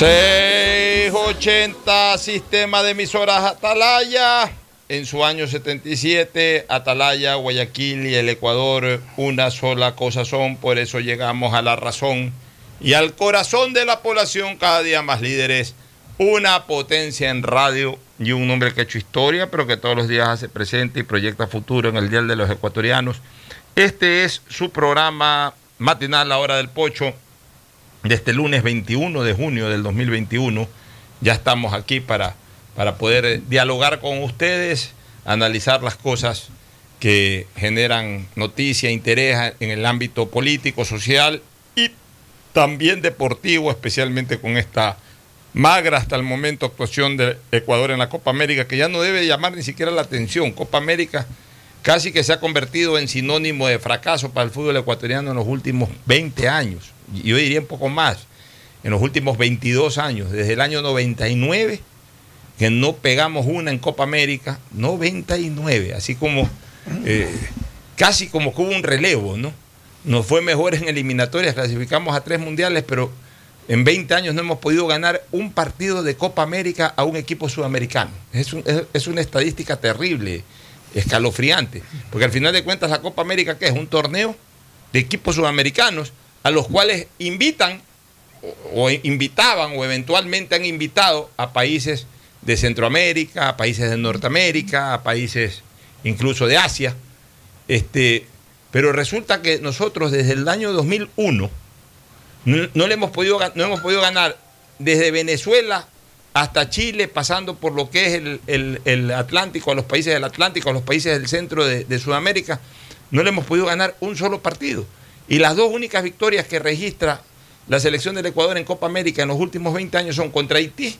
680 Sistema de emisoras Atalaya. En su año 77, Atalaya, Guayaquil y el Ecuador una sola cosa son, por eso llegamos a la razón y al corazón de la población cada día más líderes, una potencia en radio y un hombre que ha hecho historia, pero que todos los días hace presente y proyecta futuro en el Día de los Ecuatorianos. Este es su programa matinal, La Hora del Pocho, de este lunes 21 de junio del 2021. Ya estamos aquí para, para poder eh, dialogar con ustedes, analizar las cosas que generan noticia, interés en el ámbito político, social y también deportivo, especialmente con esta magra hasta el momento actuación de Ecuador en la Copa América, que ya no debe llamar ni siquiera la atención. Copa América casi que se ha convertido en sinónimo de fracaso para el fútbol ecuatoriano en los últimos 20 años. Yo diría un poco más, en los últimos 22 años, desde el año 99, que no pegamos una en Copa América, 99, así como eh, casi como que hubo un relevo, ¿no? Nos fue mejor en eliminatorias, clasificamos a tres mundiales, pero en 20 años no hemos podido ganar un partido de Copa América a un equipo sudamericano. Es, es- es una estadística terrible, escalofriante, porque al final de cuentas la Copa América, ¿qué es? Un torneo de equipos sudamericanos a los cuales invitan o, invitaban o eventualmente han invitado a países de Centroamérica, a países de Norteamérica, a países incluso de Asia. Este, pero resulta que nosotros desde el año 2001 no, no le hemos podido, no hemos podido ganar desde Venezuela hasta Chile, pasando por lo que es el, el- el Atlántico, a los países del Atlántico, a los países del centro de, de Sudamérica, no le hemos podido ganar un solo partido. Y las dos únicas victorias que registra la selección del Ecuador en Copa América en los últimos 20 años son contra Haití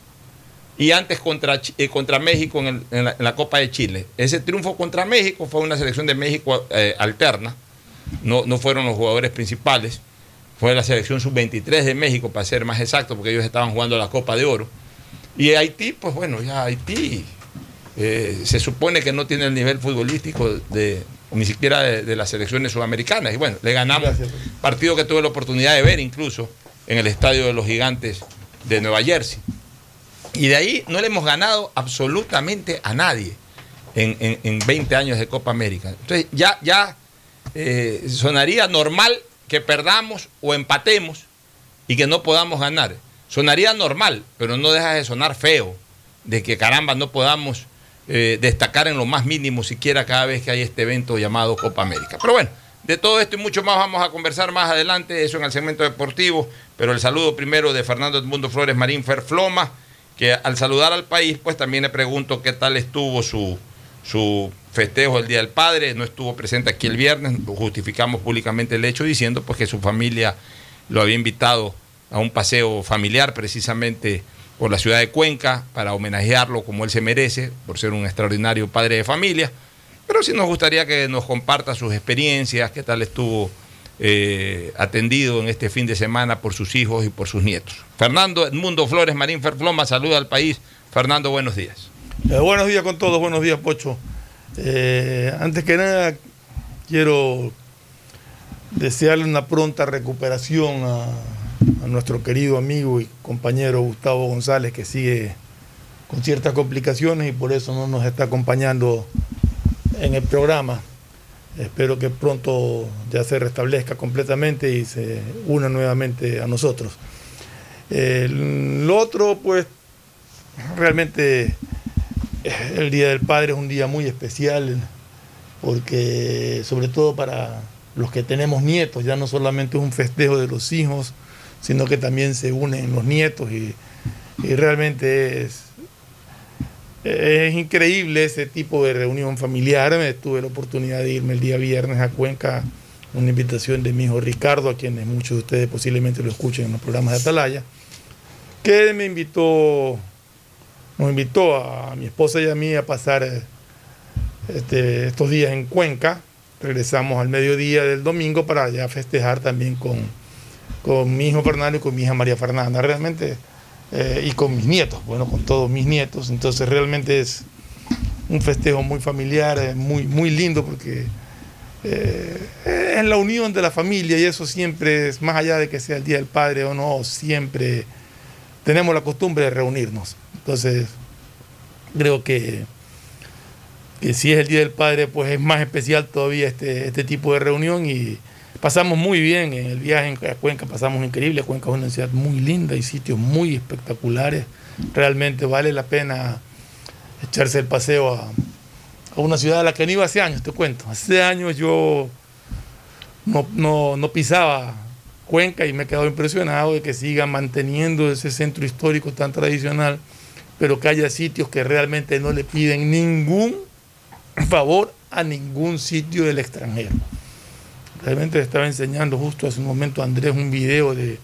y antes contra, eh, contra México en la Copa de Chile. Ese triunfo contra México fue una selección de México eh, alterna, no, no fueron los jugadores principales, fue la selección sub-23 de México, para ser más exacto, porque ellos estaban jugando la Copa de Oro. Y Haití, pues bueno, ya Haití eh, se supone que no tiene el nivel futbolístico de ni siquiera de, de las selecciones sudamericanas. Y bueno, le ganamos Gracias. partido que tuve la oportunidad de ver incluso en el estadio de los gigantes de Nueva Jersey. Y de ahí no le hemos ganado absolutamente a nadie en, en- en 20 años de Copa América. Entonces ya, ya eh, sonaría normal que perdamos o empatemos y que no podamos ganar. Sonaría normal, pero no deja de sonar feo, de que caramba no podamos eh, destacar en lo más mínimo siquiera cada vez que hay este evento llamado Copa América. Pero bueno, de todo esto y mucho más vamos a conversar más adelante, eso en el segmento deportivo, pero el saludo primero de Fernando Edmundo Flores Marín Ferfloma, que al saludar al país, pues también le pregunto qué tal estuvo su, su festejo el Día del Padre, no estuvo presente aquí el viernes, justificamos públicamente el hecho diciendo pues que su familia lo había invitado a un paseo familiar precisamente por la ciudad de Cuenca para homenajearlo como él se merece, por ser un extraordinario padre de familia. Pero sí nos gustaría que nos comparta sus experiencias, qué tal estuvo eh, atendido en este fin de semana por sus hijos y por sus nietos. Fernando Edmundo Flores Marín Ferfloma, saluda al país. Fernando, buenos días. Eh, buenos días con todos, buenos días, Pocho. Eh, antes que nada, quiero desearle una pronta recuperación a, a nuestro querido amigo y compañero Gustavo González, que sigue con ciertas complicaciones y por eso no nos está acompañando en el programa. Espero que pronto ya se restablezca completamente y se una nuevamente a nosotros. El- lo otro, pues, realmente eh, el Día del Padre es un día muy especial porque sobre todo para los que tenemos nietos, ya no solamente es un festejo de los hijos, sino que también se unen los nietos y, realmente es, es increíble ese tipo de reunión familiar. Me tuve la oportunidad de irme el día viernes a Cuenca, una invitación de mi hijo Ricardo, a quienes muchos de ustedes posiblemente lo escuchen en los programas de Atalaya, que me invitó nos invitó a mi esposa y a mí a pasar este, estos días en Cuenca. Regresamos al mediodía del domingo para ya festejar también con, con mi hijo Fernando y con mi hija María Fernanda. Realmente, eh, y con mis nietos, bueno, con todos mis nietos. Entonces realmente es un festejo muy familiar, eh, muy, muy lindo porque eh, es la unión de la familia y eso siempre es, más allá de que sea el Día del Padre o no, siempre tenemos la costumbre de reunirnos. Entonces, creo que, que si es el Día del Padre, pues es más especial todavía este, este tipo de reunión y pasamos muy bien en el viaje a Cuenca, pasamos increíble. Cuenca es una ciudad muy linda y sitios muy espectaculares. Realmente vale la pena echarse el paseo a, a una ciudad a la que no iba hace años, te cuento. Hace años yo no, no, no pisaba Cuenca y me he quedado impresionado de que sigan manteniendo ese centro histórico tan tradicional, pero que haya sitios que realmente no le piden ningún favor a ningún sitio del extranjero. Realmente estaba enseñando justo hace un momento Andrés un video de,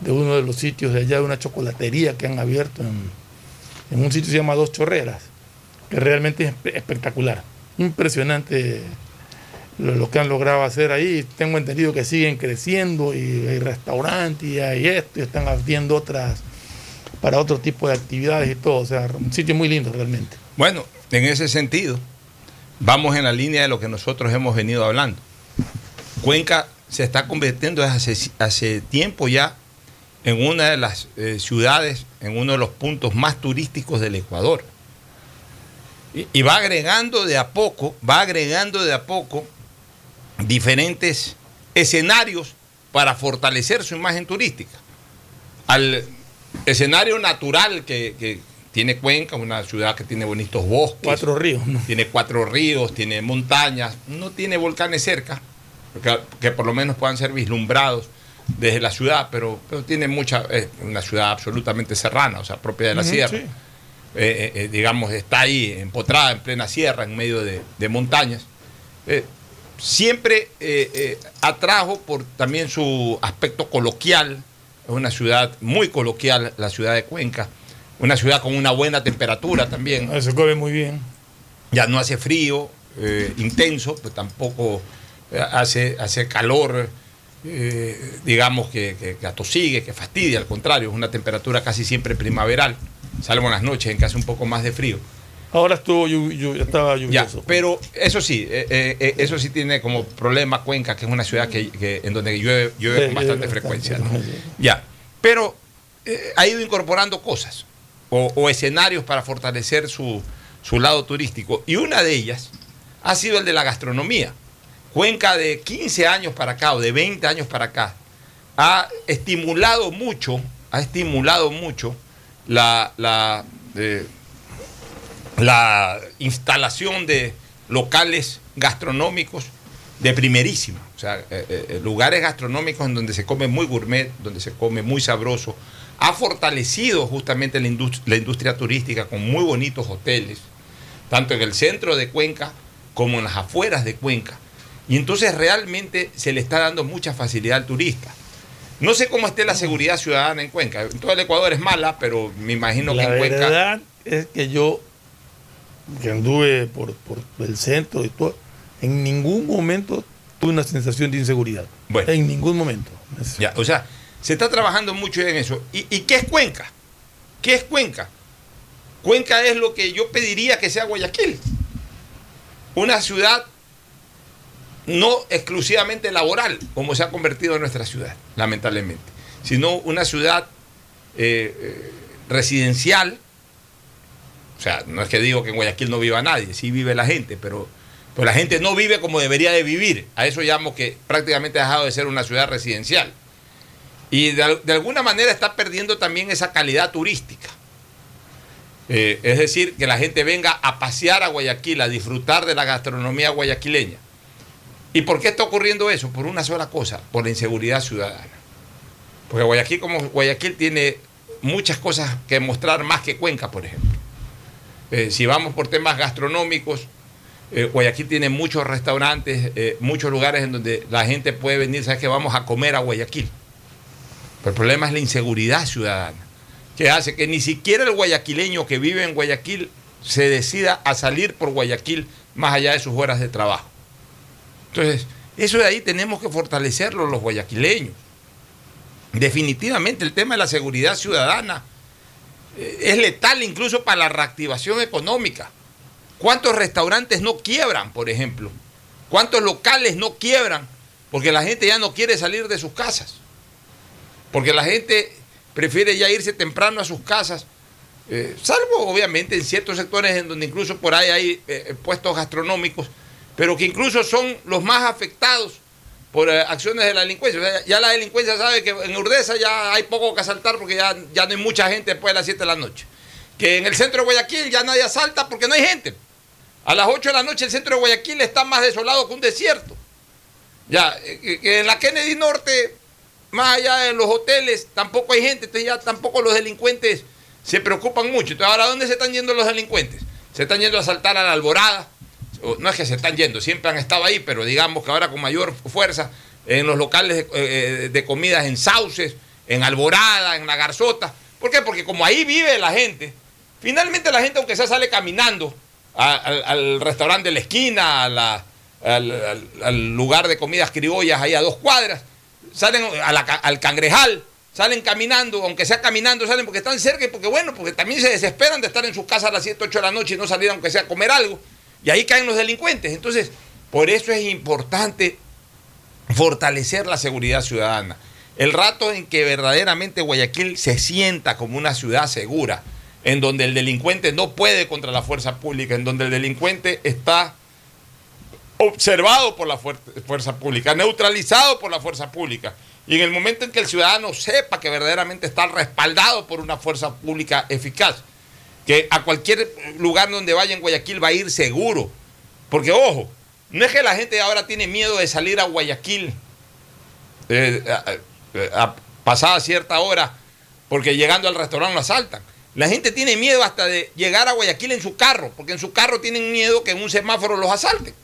de uno de los sitios de allá, de una chocolatería que han abierto en, un sitio que se llama Dos Chorreras, que realmente es espe- espectacular. Impresionante lo, lo que han logrado hacer ahí. Tengo entendido que siguen creciendo y hay restaurantes y hay esto y están abriendo otras para otro tipo de actividades y todo. O sea, un sitio muy lindo realmente. Bueno, en ese sentido, vamos en la línea de lo que nosotros hemos venido hablando. Cuenca se está convirtiendo desde hace, tiempo ya en una de las eh, ciudades, en uno de los puntos más turísticos del Ecuador. Y, va agregando de a poco, va agregando de a poco diferentes escenarios para fortalecer su imagen turística. Al escenario natural que tiene Cuenca, una ciudad que tiene bonitos bosques, Cuatro ríos, ¿no? tiene cuatro ríos, tiene montañas, no tiene volcanes cerca, que, que por lo menos puedan ser vislumbrados desde la ciudad, pero, pero tiene mucha, es una ciudad absolutamente serrana, o sea, propia de la sierra. sí. Eh, eh, digamos, está ahí empotrada en plena sierra, en medio de, de montañas. Eh, siempre eh, eh, atrajo por también su aspecto coloquial, es una ciudad muy coloquial, la ciudad de Cuenca, una ciudad con una buena temperatura también. Ah, Se come muy bien. Ya no hace frío eh, intenso, pues tampoco eh, hace, hace calor, eh, digamos, que, que, que atosigue, que fastidia, al contrario, es una temperatura casi siempre primaveral, salvo en las noches en que hace un poco más de frío. Ahora estuvo llu- llu- estaba Ya, lluvioso. pero eso sí, eh, eh, eh, eso sí tiene como problema Cuenca, que es una ciudad que, que- en donde llueve, llueve Sí, con bastante frecuencia. Ya, pero eh, ha ido incorporando cosas o, escenarios para fortalecer su, su lado turístico. Y una de ellas ha sido el de la gastronomía. Cuenca de 15 años para acá o de 20 años para acá ha estimulado mucho, ha estimulado mucho la, la, eh, la instalación de locales gastronómicos de primerísima. O sea, eh, eh, lugares gastronómicos en donde se come muy gourmet, donde se come muy sabroso. Ha fortalecido justamente la, indus- la industria turística con muy bonitos hoteles, tanto en el centro de Cuenca como en las afueras de Cuenca. Y entonces realmente se le está dando mucha facilidad al turista. No sé cómo esté la seguridad ciudadana en Cuenca. En todo el Ecuador es mala, pero me imagino La que en Cuenca... verdad es que yo, que anduve por, por el centro y todo, en ningún momento tuve una sensación de inseguridad. Bueno. En ningún momento. Ya, o sea, se está trabajando mucho en eso. ¿Y, qué es Cuenca? ¿Qué es Cuenca? Cuenca es lo que yo pediría que sea Guayaquil. Una ciudad no exclusivamente laboral, como se ha convertido en nuestra ciudad, lamentablemente, sino una ciudad eh, eh, residencial. O sea, no es que digo que en Guayaquil no viva nadie, sí vive la gente, pero, pero la gente no vive como debería de vivir. A eso llamo que prácticamente ha dejado de ser una ciudad residencial. Y de, al- de alguna manera está perdiendo también esa calidad turística. Eh, es decir, que la gente venga a pasear a Guayaquil, a disfrutar de la gastronomía guayaquileña. ¿Y por qué está ocurriendo eso? Por una sola cosa, por la inseguridad ciudadana. Porque Guayaquil, como Guayaquil, tiene muchas cosas que mostrar más que Cuenca, por ejemplo. Eh, si vamos por temas gastronómicos, eh, Guayaquil tiene muchos restaurantes, muchos lugares en donde la gente puede venir, sabes que vamos a comer a Guayaquil. Pero el problema es la inseguridad ciudadana, que hace que ni siquiera el guayaquileño que vive en Guayaquil se decida a salir por Guayaquil más allá de sus horas de trabajo. Entonces, eso de ahí tenemos que fortalecerlo los guayaquileños. Definitivamente el tema de la seguridad ciudadana eh, es letal incluso para la reactivación económica. ¿Cuántos restaurantes no quiebran, por ejemplo? ¿Cuántos locales no quiebran porque la gente ya no quiere salir de sus casas? Porque la gente prefiere ya irse temprano a sus casas, eh, salvo obviamente en ciertos sectores en donde incluso por ahí hay eh, puestos gastronómicos, pero que incluso son los más afectados por eh, acciones de la delincuencia. Ya la delincuencia sabe que en Urdesa ya hay poco que asaltar porque ya, ya no hay mucha gente después de las 7 de la noche. Que en el centro de Guayaquil ya nadie asalta porque no hay gente. A las 8 de la noche el centro de Guayaquil está más desolado que un desierto. Ya, eh, que en la Kennedy Norte, más allá de los hoteles, tampoco hay gente, entonces ya tampoco los delincuentes se preocupan mucho. Entonces, ahora, ¿dónde se están yendo los delincuentes? Se están yendo a asaltar a la alborada. No es que se están yendo, siempre han estado ahí, pero digamos que ahora con mayor fuerza en los locales de, eh, de comidas en Sauces, en Alborada, en La Garzota. ¿Por qué? Porque como ahí vive la gente, finalmente la gente, aunque sea, sale caminando al, restaurante de la esquina, al- al lugar de comidas criollas ahí a dos cuadras, salen al cangrejal, salen caminando, aunque sea caminando, salen porque están cerca y porque bueno, porque también se desesperan de estar en sus casas a las 7, 8 de la noche y no salir aunque sea a comer algo. Y ahí caen los delincuentes. Entonces, por eso es importante fortalecer la seguridad ciudadana. El rato en que verdaderamente Guayaquil se sienta como una ciudad segura, en donde el delincuente no puede contra la fuerza pública, en donde el delincuente está observado por la fuer- fuerza pública, neutralizado por la fuerza pública. Y en el momento en que el ciudadano sepa que verdaderamente está respaldado por una fuerza pública eficaz, que a cualquier lugar donde vaya en Guayaquil va a ir seguro. Porque ojo, no es que la gente ahora tiene miedo de salir a Guayaquil eh, pasada cierta hora, porque llegando al restaurante lo asaltan. La gente tiene miedo hasta de llegar a Guayaquil en su carro, porque en su carro tienen miedo que en un semáforo los asalten.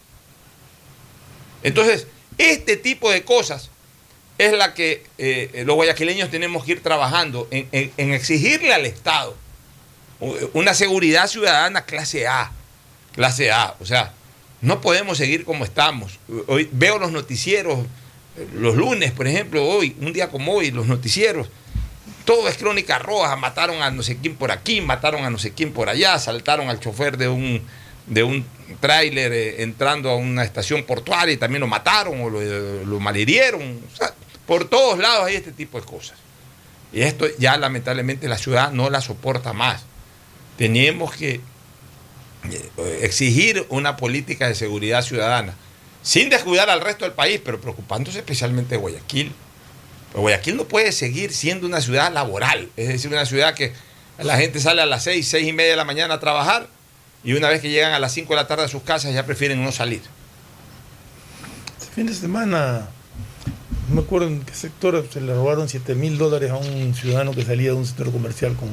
Entonces, este tipo de cosas es la que eh, los guayaquileños tenemos que ir trabajando en, en- exigirle al Estado una seguridad ciudadana clase A, clase A, o sea, no podemos seguir como estamos. Hoy veo los noticieros, los lunes, por ejemplo, hoy, un día como hoy, los noticieros, todo es crónica roja, mataron a no sé quién por aquí, mataron a no sé quién por allá, saltaron al chofer de un, de un tráiler eh, entrando a una estación portuaria y también lo mataron o lo, lo sea, por todos lados hay este tipo de cosas. Y esto ya lamentablemente la ciudad no la soporta más. Tenemos que eh, exigir una política de seguridad ciudadana, sin descuidar al resto del país, pero preocupándose especialmente de Guayaquil. Guayaquil no puede seguir siendo una ciudad laboral, es decir, una ciudad que la gente sale a las seis, seis y media de la mañana a trabajar y una vez que llegan a las 5 de la tarde a sus casas ya prefieren no salir. Este fin de semana, no me acuerdo en qué sector, se le robaron 7 mil dólares a un ciudadano que salía de un centro comercial con,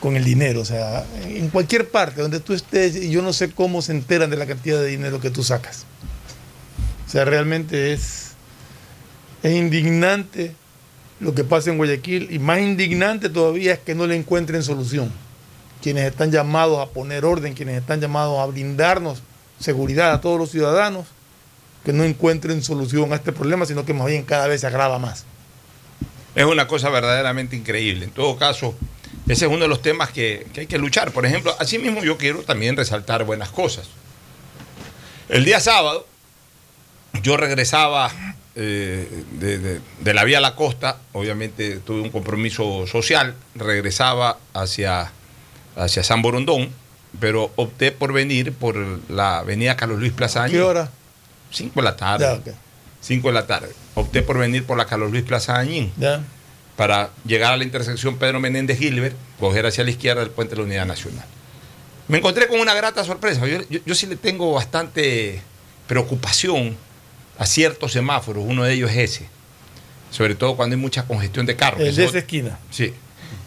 con el dinero. O sea, en cualquier parte donde tú estés, yo no sé cómo se enteran de la cantidad de dinero que tú sacas. O sea, realmente es, es indignante lo que pasa en Guayaquil y más indignante todavía es que no le encuentren solución. Quienes están llamados a poner orden, quienes están llamados a brindarnos seguridad a todos los ciudadanos, que no encuentren solución a este problema, sino que más bien cada vez se agrava más. Es una cosa verdaderamente increíble. En todo caso, ese es uno de los temas que, hay que luchar. Por ejemplo, asimismo yo quiero también resaltar buenas cosas. El día sábado yo regresaba eh, de la vía a la costa, obviamente tuve un compromiso social, regresaba hacia, hacia San Borondón, pero opté por venir por la avenida Carlos Luis Plaza ¿A qué hora? 5 de la tarde. Ya, ok. 5 de la tarde. Opté por venir por la Carlos Luis Plaza Dañín Ya. para llegar a la intersección Pedro Menéndez Gilbert, coger hacia la izquierda el puente de la Unidad Nacional. Me encontré con una grata sorpresa. Yo, yo- yo sí le tengo bastante preocupación a ciertos semáforos, uno de ellos es ese, sobre todo cuando hay mucha congestión de carros. El Eso- de esa esquina. Sí.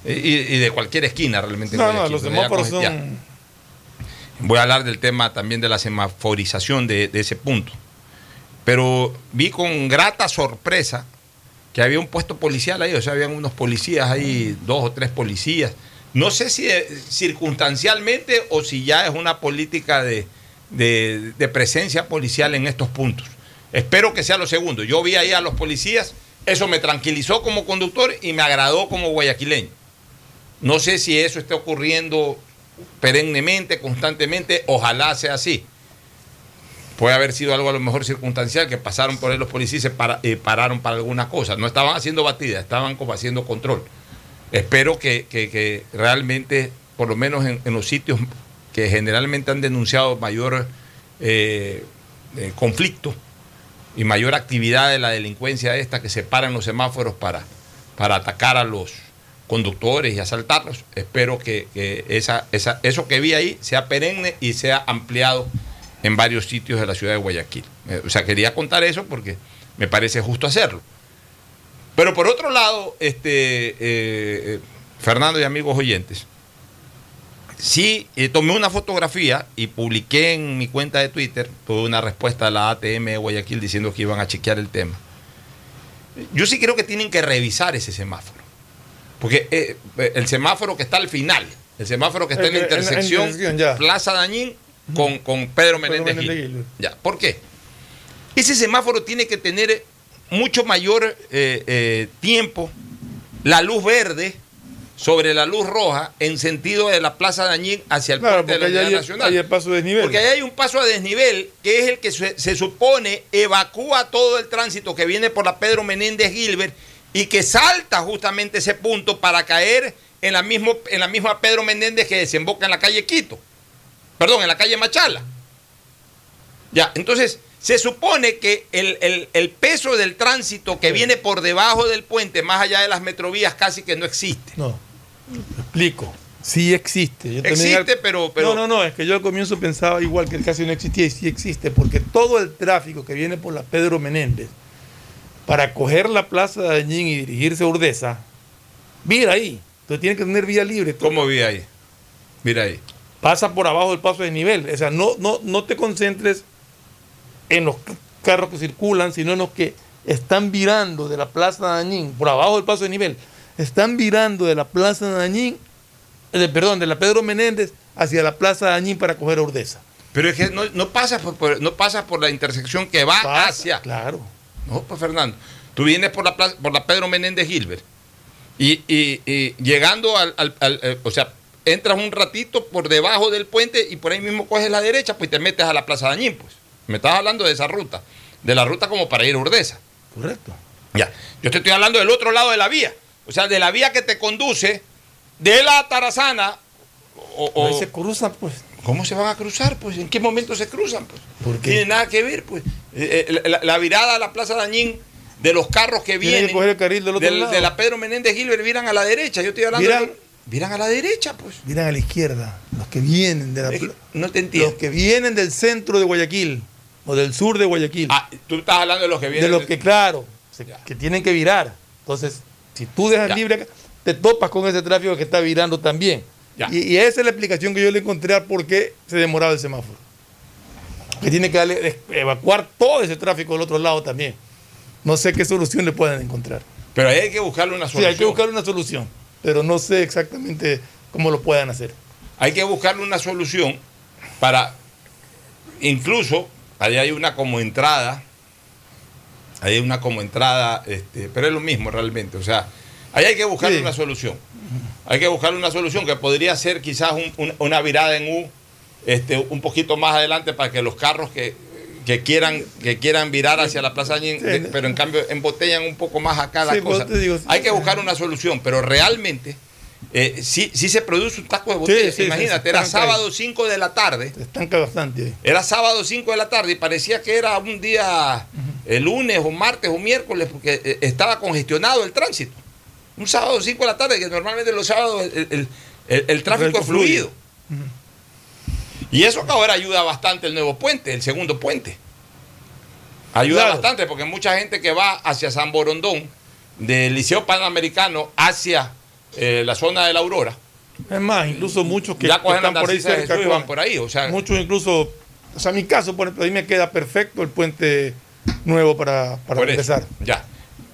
Y, y de cualquier esquina realmente. en No, no, los semáforos son. Voy a hablar del tema también de la semaforización de, de ese punto. Pero vi con grata sorpresa que había un puesto policial ahí, o sea, habían unos policías ahí, dos o tres policías. No sé si eh, circunstancialmente o si ya es una política de, de- de presencia policial en estos puntos. Espero que sea lo segundo. Yo vi ahí a los policías, eso me tranquilizó como conductor y me agradó como guayaquileño. No sé si eso está ocurriendo perennemente, constantemente, ojalá sea así. Puede haber sido algo a lo mejor circunstancial, que pasaron por ahí los policías y para- eh, pararon para alguna cosa. No estaban haciendo batida, estaban como haciendo control. Espero que, realmente, por lo menos en, en los sitios que generalmente han denunciado mayor eh, eh, conflicto y mayor actividad de la delincuencia esta, que se paran los semáforos para, para atacar a los conductores y asaltarlos. Espero que, esa, esa, eso que vi ahí sea perenne y sea ampliado en varios sitios de la ciudad de Guayaquil. Eh, O sea, quería contar eso porque me parece justo hacerlo. Pero por otro lado, este, eh, eh, Fernando y amigos oyentes, sí tomé una fotografía y publiqué en mi cuenta de Twitter, tuve una respuesta a la ATM de Guayaquil diciendo que iban a chequear el tema. Yo sí creo que tienen que revisar ese semáforo. Porque eh, eh, el semáforo que está al final, el semáforo que está en la en intersección. Plaza Dañín con, con Pedro Menéndez Menéndez Gil. Gil. Ya, ¿por qué? Ese semáforo tiene que tener mucho mayor eh, eh, tiempo la luz verde sobre la luz roja en sentido de la Plaza Dañín hacia el Claro, puente de la Unidad hay, Nacional. hay paso. Porque ahí hay un paso a desnivel que es el que se, se supone evacúa todo el tránsito que viene por la Pedro Menéndez Gilbert y que salta justamente ese punto para caer en la, mismo, en la misma Pedro Menéndez que desemboca en la calle Quito. Perdón, en la calle Machala. Ya, entonces se supone que el, el- el peso del tránsito que viene por debajo del puente, más allá de las metrovías, casi que no existe. No, explico. Sí existe. Yo Existe, al- pero, pero No, no, no, es que yo al comienzo pensaba igual que casi no existía y sí existe, porque todo el tráfico que viene por la Pedro Menéndez para coger la plaza de Dañín y dirigirse a Urdesa, mira ahí, entonces tiene que tener vía libre. ¿cómo vi ahí? Mira ahí. Pasa por abajo del paso de nivel, o sea, no, no, no te concentres en los carros que circulan, sino en los que están virando de la plaza de Dañín, por abajo del paso de nivel, están virando de la plaza de Dañín de- perdón, de la Pedro Menéndez hacia la Plaza de Añín para coger a Urdesa. Pero es que no, no pasa por, por- no pasa por la intersección que va Pasa, hacia. Claro. No, pues Fernando, tú vienes por la plaza- por la Pedro Menéndez Gilbert y, y- y llegando al, al- al- eh, o sea, entras un ratito por debajo del puente y por ahí mismo coges la derecha, pues te metes a la Plaza de Añín, pues. Me estás hablando de esa ruta, de la ruta como para ir a Urdesa. Correcto. Ya, yo te estoy hablando del otro lado de la vía, o sea, de la vía que te conduce de la Tarazana o, o- Ahí se cruzan, pues. ¿Cómo se van a cruzar? Pues, ¿en qué momento se cruzan? Pues? ¿Por qué? Tiene nada que ver, pues. Eh, eh, la, la virada a la Plaza Dañín de los carros que vienen que coger el carril del otro del- lado. de la Pedro Menéndez Gilbert viran a la derecha. Yo estoy hablando Viran- de- viran a la derecha, pues. Miran a la izquierda, los que vienen de la Es no te entiendo. los que vienen del centro de Guayaquil o del sur de Guayaquil. Ah, tú estás hablando de los que de vienen. los que, claro, se- que tienen que virar. Entonces, si tú dejas Ya. libre acá, te topas con ese tráfico que está virando también. Y, y esa es la explicación que yo le encontré a por qué se demoraba el semáforo. Que tiene que darle- evacuar todo ese tráfico del otro lado también. No sé qué solución le pueden encontrar. Pero ahí hay que buscarle una Sí, solución. hay que buscar una solución, pero no sé exactamente cómo lo puedan hacer. Hay que buscarle una solución para, incluso, ahí hay una como entrada, ahí hay una como entrada, este, pero es lo mismo realmente, o sea, ahí hay que buscarle Sí. una solución. Hay que buscarle una solución que podría ser quizás un- un- una virada en U, este, un poquito más adelante para que los carros que, que quieran que quieran virar hacia la Plaza Ñin, Sí. de- pero en cambio embotellan un poco más acá la Sí, cosa. te digo, sí. hay que buscar una solución, pero realmente eh, sí, sí se produce un taco de sí, Imagínate, era ahí. sábado 5 de la tarde. Se estanca bastante ahí. Era sábado 5 de la tarde y parecía que era un día, el lunes o martes o miércoles, porque eh, estaba congestionado el tránsito. Un sábado 5 de la tarde, que normalmente los sábados el, el- el- el tráfico es fluido. Y eso ahora ayuda bastante el nuevo puente, el segundo puente. Ayuda Claro. bastante porque mucha gente que va hacia San Borondón, del Liceo Panamericano hacia eh, la zona de la Aurora, Es más, incluso muchos que, ya que están por ahí cerca. Y van por ahí. O sea, Muchos incluso, o sea, mi caso, por ejemplo, ahí me queda perfecto el puente nuevo para, para empezar. ya.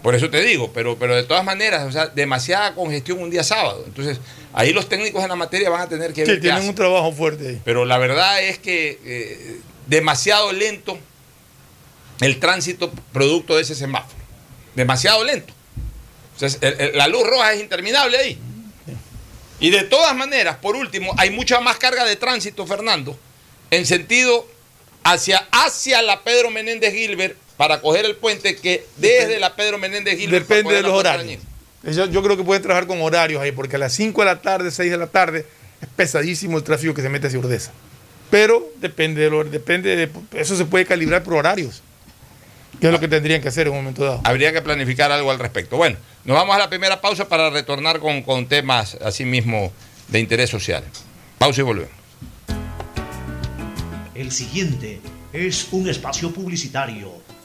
Por eso te digo, pero, pero de todas maneras, o sea, demasiada congestión un día sábado. Entonces, ahí los técnicos en la materia van a tener que ver Sí, tienen un trabajo fuerte ahí. Pero la verdad es que eh, demasiado lento el tránsito producto de ese semáforo. Demasiado lento. O sea, el- el- la luz roja es interminable ahí. Y de todas maneras, por último, hay mucha más carga de tránsito, Fernando, en sentido hacia, hacia la Pedro Menéndez Gilbert para coger el puente que desde la Pedro Menéndez para Depende de los horarios. Yo, yo creo que pueden trabajar con horarios ahí, porque a las 5 de la tarde, 6 de la tarde, es pesadísimo el tráfico que se mete hacia Urdesa. Pero depende de lo, depende de, eso se puede calibrar por horarios, que es lo que tendrían que hacer en un momento dado. Habría que planificar algo al respecto. Bueno, nos vamos a la primera pausa para retornar con, con temas así mismo de interés social. Pausa y volvemos. El siguiente es un espacio publicitario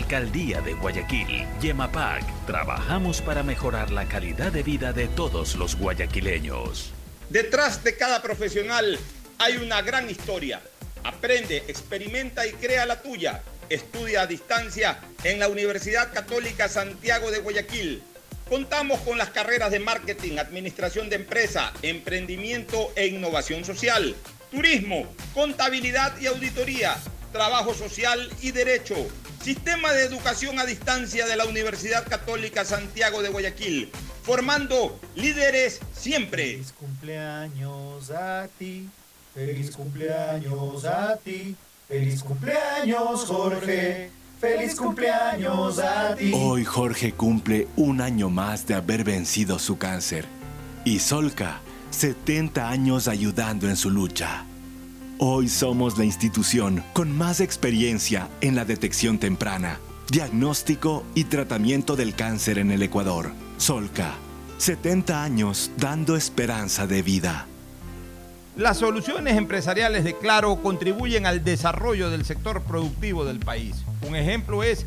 Alcaldía de Guayaquil, Yemapac, trabajamos para mejorar la calidad de vida de todos los guayaquileños. Detrás de cada profesional hay una gran historia. Aprende, experimenta y crea la tuya. Estudia a distancia en la Universidad Católica Santiago de Guayaquil. Contamos con las carreras de marketing, administración de empresa, emprendimiento e innovación social, turismo, contabilidad y auditoría, trabajo social y derecho. Sistema de educación a distancia de la Universidad Católica Santiago de Guayaquil, formando líderes siempre. Feliz cumpleaños a ti, feliz cumpleaños a ti, feliz cumpleaños Jorge, feliz cumpleaños a ti. Hoy Jorge cumple un año más de haber vencido su cáncer. Y Solca, 70 años ayudando en su lucha. Hoy somos la institución con más experiencia en la detección temprana, diagnóstico y tratamiento del cáncer en el Ecuador. Solca, 70 años dando esperanza de vida. Las soluciones empresariales de Claro contribuyen al desarrollo del sector productivo del país. Un ejemplo es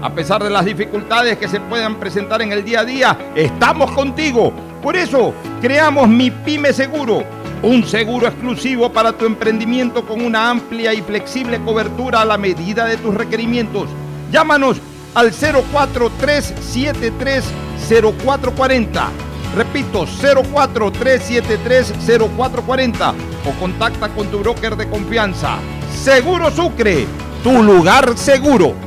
A pesar de las dificultades que se puedan presentar en el día a día, estamos contigo. Por eso, creamos Mi Pyme Seguro, un seguro exclusivo para tu emprendimiento con una amplia y flexible cobertura a la medida de tus requerimientos. Llámanos al 043730440. Repito, 043730440 o contacta con tu broker de confianza. Seguro Sucre, tu lugar seguro.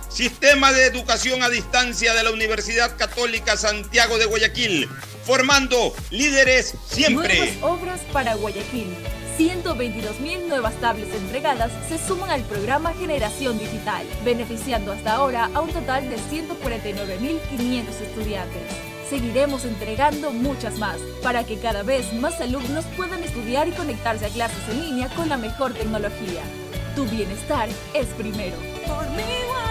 Sistema de Educación a Distancia de la Universidad Católica Santiago de Guayaquil, formando líderes siempre. Nuevas obras para Guayaquil. 122.000 nuevas tablets entregadas se suman al programa Generación Digital, beneficiando hasta ahora a un total de 149.500 estudiantes. Seguiremos entregando muchas más para que cada vez más alumnos puedan estudiar y conectarse a clases en línea con la mejor tecnología. Tu bienestar es primero. Por mi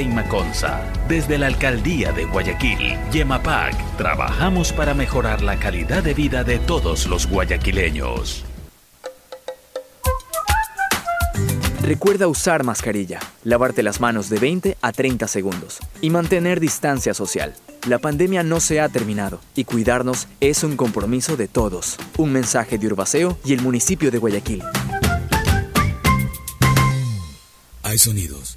Inmaconza. Desde la Alcaldía de Guayaquil, Yemapac, trabajamos para mejorar la calidad de vida de todos los guayaquileños. Recuerda usar mascarilla, lavarte las manos de 20 a 30 segundos y mantener distancia social. La pandemia no se ha terminado y cuidarnos es un compromiso de todos. Un mensaje de Urbaceo y el municipio de Guayaquil. Hay sonidos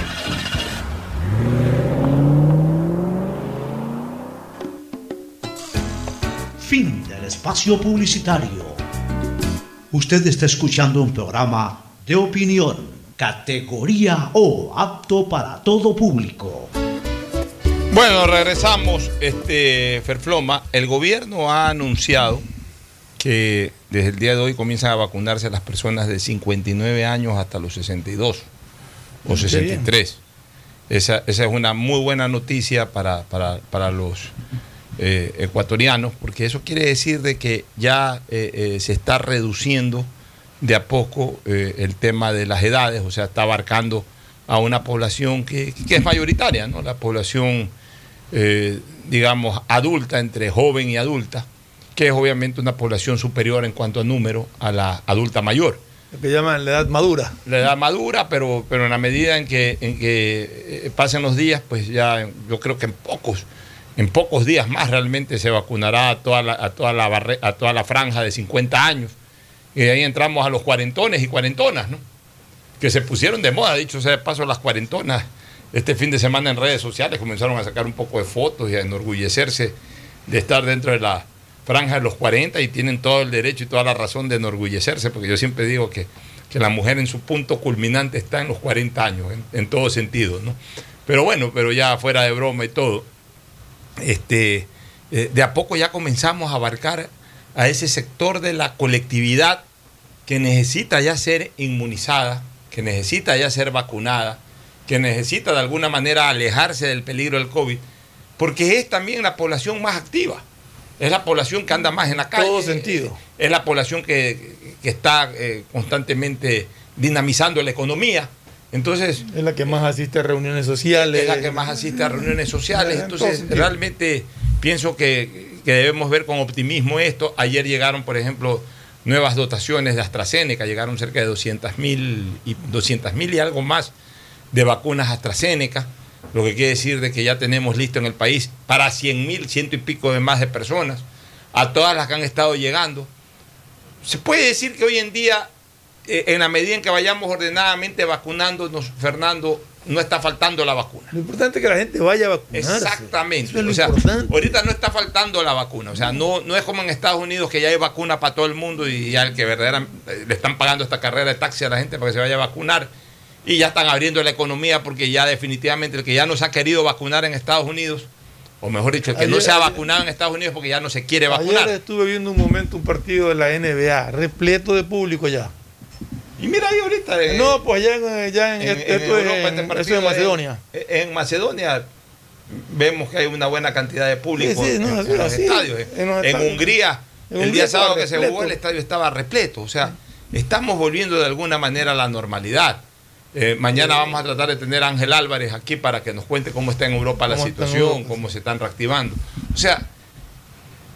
Espacio publicitario. Usted está escuchando un programa de opinión, categoría O, apto para todo público. Bueno, regresamos. Este, Ferfloma, el gobierno ha anunciado que desde el día de hoy comienzan a vacunarse las personas de 59 años hasta los 62 o Qué 63. Esa, esa es una muy buena noticia para, para- para los eh, ecuatorianos, porque eso quiere decir de que ya eh, eh, se está reduciendo de a poco eh, el tema de las edades, o sea, está abarcando a una población que, que es mayoritaria, ¿no? La población, digamos, adulta, entre joven y adulta, que es obviamente una población superior en cuanto a número a la adulta mayor. Lo que llaman la edad madura. La edad madura, pero, pero en la medida en que, en que pasen los días, pues ya yo creo que en pocos, en pocos días más realmente se vacunará a toda la, a toda la, barre- a toda la franja de 50 años. Y de ahí entramos a los cuarentones y cuarentonas, ¿no? Que se pusieron de moda, dicho sea de paso, las cuarentonas. Este fin de semana en redes sociales comenzaron a sacar un poco de fotos y a enorgullecerse de estar dentro de la franja de los 40 y tienen todo el derecho y toda la razón de enorgullecerse, porque yo siempre digo que, que la mujer en su punto culminante está en los 40 años, en, en todo sentido, ¿no? Pero bueno, pero ya fuera de broma y todo, este, eh, de a poco ya comenzamos a abarcar a ese sector de la colectividad que necesita ya ser inmunizada, que necesita ya ser vacunada, que necesita de alguna manera alejarse del peligro del COVID, porque es también la población más activa, es la población que anda más en la calle. Todo sentido. Es la población que, que está eh, constantemente dinamizando la economía. Entonces, Es la que más asiste a reuniones sociales. es la que más asiste a reuniones sociales. En Entonces, realmente pienso que, que debemos ver con optimismo esto. Ayer llegaron, por ejemplo, nuevas dotaciones de AstraZeneca, llegaron cerca de 200 mil y, 200 mil y algo más de vacunas AstraZeneca, lo que quiere decir de que ya tenemos listo en el país para 100 mil, ciento y pico de más de personas, a todas las que han estado llegando. Se puede decir que hoy en día, en la medida en que vayamos ordenadamente vacunándonos, Fernando, no está faltando la vacuna. Lo importante es que la gente vaya a vacunarse. Exactamente. Es o sea, importante. ahorita no está faltando la vacuna. O sea, no, no es como en Estados Unidos que ya hay vacuna para todo el mundo y ya el que verdaderamente le están pagando esta carrera de taxi a la gente para que se vaya a vacunar. Y ya están abriendo la economía porque ya definitivamente el que ya no se ha querido vacunar en Estados Unidos, o mejor dicho, el que no se ha vacunado en Estados Unidos porque ya no se quiere vacunar. Ayer estuve viendo un momento un partido de la NBA, repleto de público ya. Y mira ahí ahorita. eh, no, pues allá en, allá en, en- esto en es Europa, en- este partido Macedonia. En, en Macedonia vemos que hay una buena cantidad de público Sí, sí, no, en, los estadios. eh. en los En estadios. Hungría, En el Hungría día sábado que se jugó, el estadio estaba repleto. O sea, estamos volviendo de alguna manera a la normalidad. Eh, mañana vamos a tratar de tener a Ángel Álvarez aquí para que nos cuente cómo está en Europa la situación, cómo se están reactivando. O sea,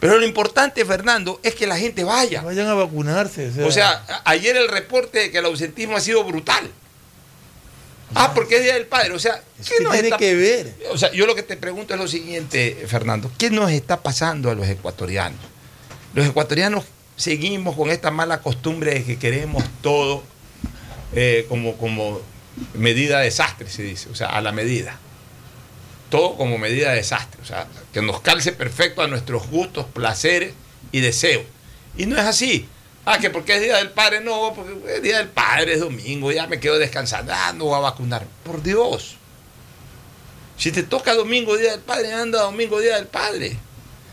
pero lo importante, Fernando, es que la gente vaya. Vayan a vacunarse. O sea, ayer el reporte de que el ausentismo ha sido brutal. Ah, porque es Día del Padre. O sea, ¿qué que nos tiene está- que ver? O sea, yo lo que te pregunto es lo siguiente, Fernando. ¿Qué nos está pasando a los ecuatorianos? Los ecuatorianos seguimos con esta mala costumbre de que queremos todo eh, como, como medida de desastre, se dice. O sea, a la medida. Todo como medida de desastre. O sea, que nos calce perfecto a nuestros gustos, placeres y deseos. Y no es así. Ah, que porque es Día del Padre, no, porque es Día del Padre, es domingo, ya me quedo descansando, ah, no voy a vacunar. Por Dios. Si te toca domingo, Día del Padre, anda domingo, Día del Padre.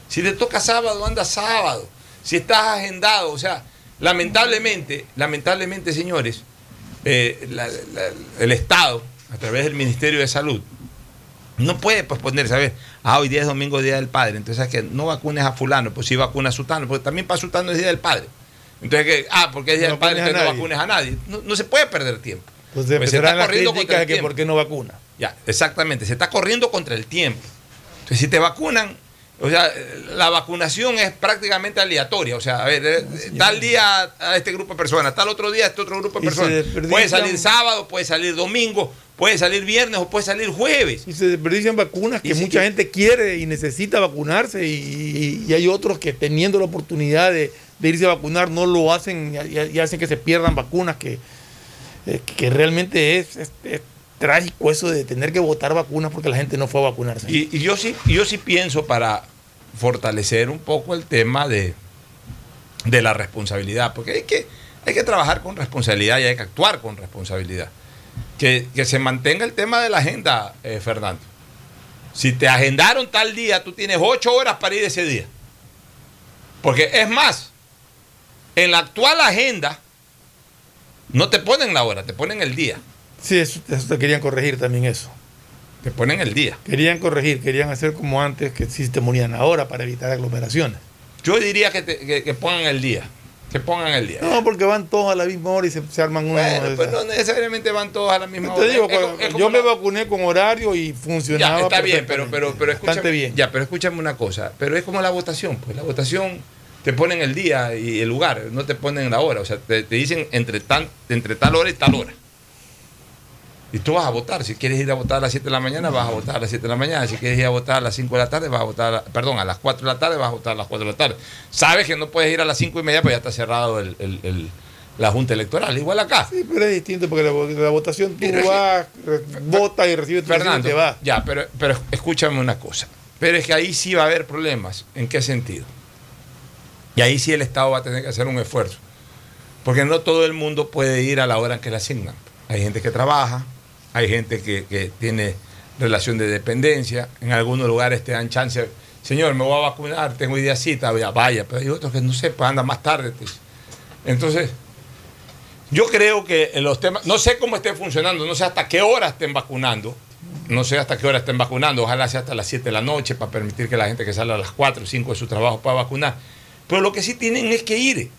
Si te toca sábado, anda sábado. Si estás agendado, o sea, lamentablemente, lamentablemente, señores, eh, el Estado, a través del Ministerio de Salud, no puede posponer, ¿sabes? Ah, hoy día es domingo, Día del Padre. Entonces, que no vacunes a fulano, pues sí vacuna a sutano, porque también para sutano es Día del Padre. Entonces, que, ah, porque es Día No del Padre, entonces no vacunes a nadie. No, no se puede perder tiempo. Pues Pues se está las corriendo contra el que tiempo. por qué no vacuna. Ya, exactamente. Se está corriendo contra el tiempo. Entonces, si te vacunan, o sea, la vacunación es prácticamente aleatoria. O sea, a ver, tal día a este grupo de personas, tal otro día a este otro grupo de personas. Puede salir sábado, puede salir domingo, puede salir viernes o puede salir jueves. Y se desperdician vacunas que mucha que- gente quiere y necesita vacunarse y, y hay otros que teniendo la oportunidad de, de irse a vacunar no lo hacen y, y- y hacen que se pierdan vacunas que, eh, que realmente es, es- es trágico eso de tener que votar vacunas porque la gente no fue a vacunarse. Y, y yo sí, yo sí pienso para fortalecer un poco el tema de, de la responsabilidad, porque hay que, hay que trabajar con responsabilidad y hay que actuar con responsabilidad. Que, que se mantenga el tema de la agenda, eh, Fernando. Si te agendaron tal día, tú tienes ocho horas para ir ese día. Porque es más, en la actual agenda no te ponen la hora, te ponen el día. Sí, eso, eso te querían corregir también eso. Te ponen el día. Querían corregir, querían hacer como antes, que sí te morían ahora para evitar aglomeraciones. Yo diría que, te- que- que pongan el día. Que pongan el día. No, porque van todos a la misma hora y se, se arman uno. Bueno, pues no necesariamente van todos a la misma Te hora. digo, Es- es cuando- como- es yo me vacuné con horario y funcionaba. Ya, está bien, pero, pero, pero escúchame, bien. Ya, pero escúchame una cosa. Pero es como la votación, pues la votación te ponen el día y el lugar, no te ponen la hora. O sea, te, te dicen entre, tan, entre tal hora y tal hora. Y tú vas a votar. Si quieres ir a votar a las 7 de la mañana, vas a votar a las 7 de la mañana. Si quieres ir a votar a las 5 de la tarde, vas a votar, a perdón, a las 4 de la tarde, vas a votar a las 4 de la tarde. Sabes que no puedes ir a las 5 y media, pues ya está cerrado el- el- el- la Junta Electoral. Igual acá. Sí, pero es distinto porque la, la votación tú vas, votas y recibes tu y Fernando, te vas. ya, pero, pero escúchame una cosa. Pero es que ahí sí va a haber problemas. ¿En qué sentido? Y ahí sí el Estado va a tener que hacer un esfuerzo. Porque no todo el mundo puede ir a la hora en que le asignan. Hay gente que trabaja, hay gente que, tiene relación de dependencia. En algunos lugares te dan chance. Señor, me voy a vacunar, tengo hoy cita, ya vaya. Pero hay otros que no pues andan más tarde. Entonces, yo creo que en los temas, no sé cómo esté funcionando, no sé hasta qué hora estén vacunando, no sé hasta qué hora estén vacunando, ojalá sea hasta las 7 de la noche para permitir que la gente que sale a las 4 o 5 de su trabajo pueda vacunar. Pero lo que sí tienen es que ir.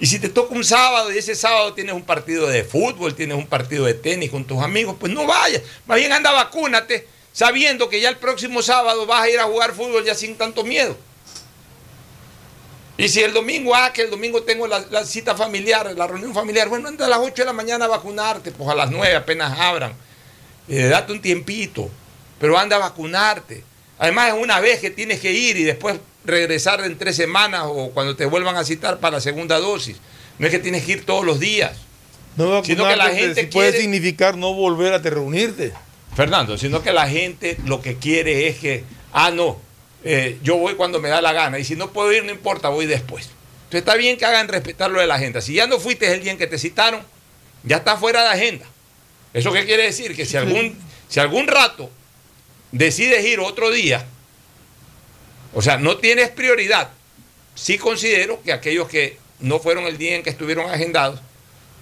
Y si te toca un sábado y ese sábado tienes un partido de fútbol, tienes un partido de tenis con tus amigos, pues no vayas. Más bien anda, vacúnate, sabiendo que ya el próximo sábado vas a ir a jugar fútbol ya sin tanto miedo. Y si el domingo, ah, que el domingo tengo la, cita familiar, la reunión familiar, bueno, anda a las 8 de la mañana a vacunarte, pues a las 9 apenas abran. Eh, date un tiempito, pero anda a vacunarte. Además, es una vez que tienes que ir y después regresar en tres semanas o cuando te vuelvan a citar para la segunda dosis. No es que tienes que ir todos los días. No Sino que la gente sí puede quiere- significar no volver a te reunirte. Fernando, sino que la gente lo que quiere es que, ah, no, eh, yo voy cuando me da la gana y si no puedo ir, no importa, voy después. Entonces está bien que hagan respetar lo de la agenda. Si ya no fuiste el día en que te citaron, ya está fuera de agenda. ¿Eso qué quiere decir? Que si algún, si algún rato decides ir otro día, o sea, no tienes prioridad, sí considero que aquellos que no fueron el día en que estuvieron agendados,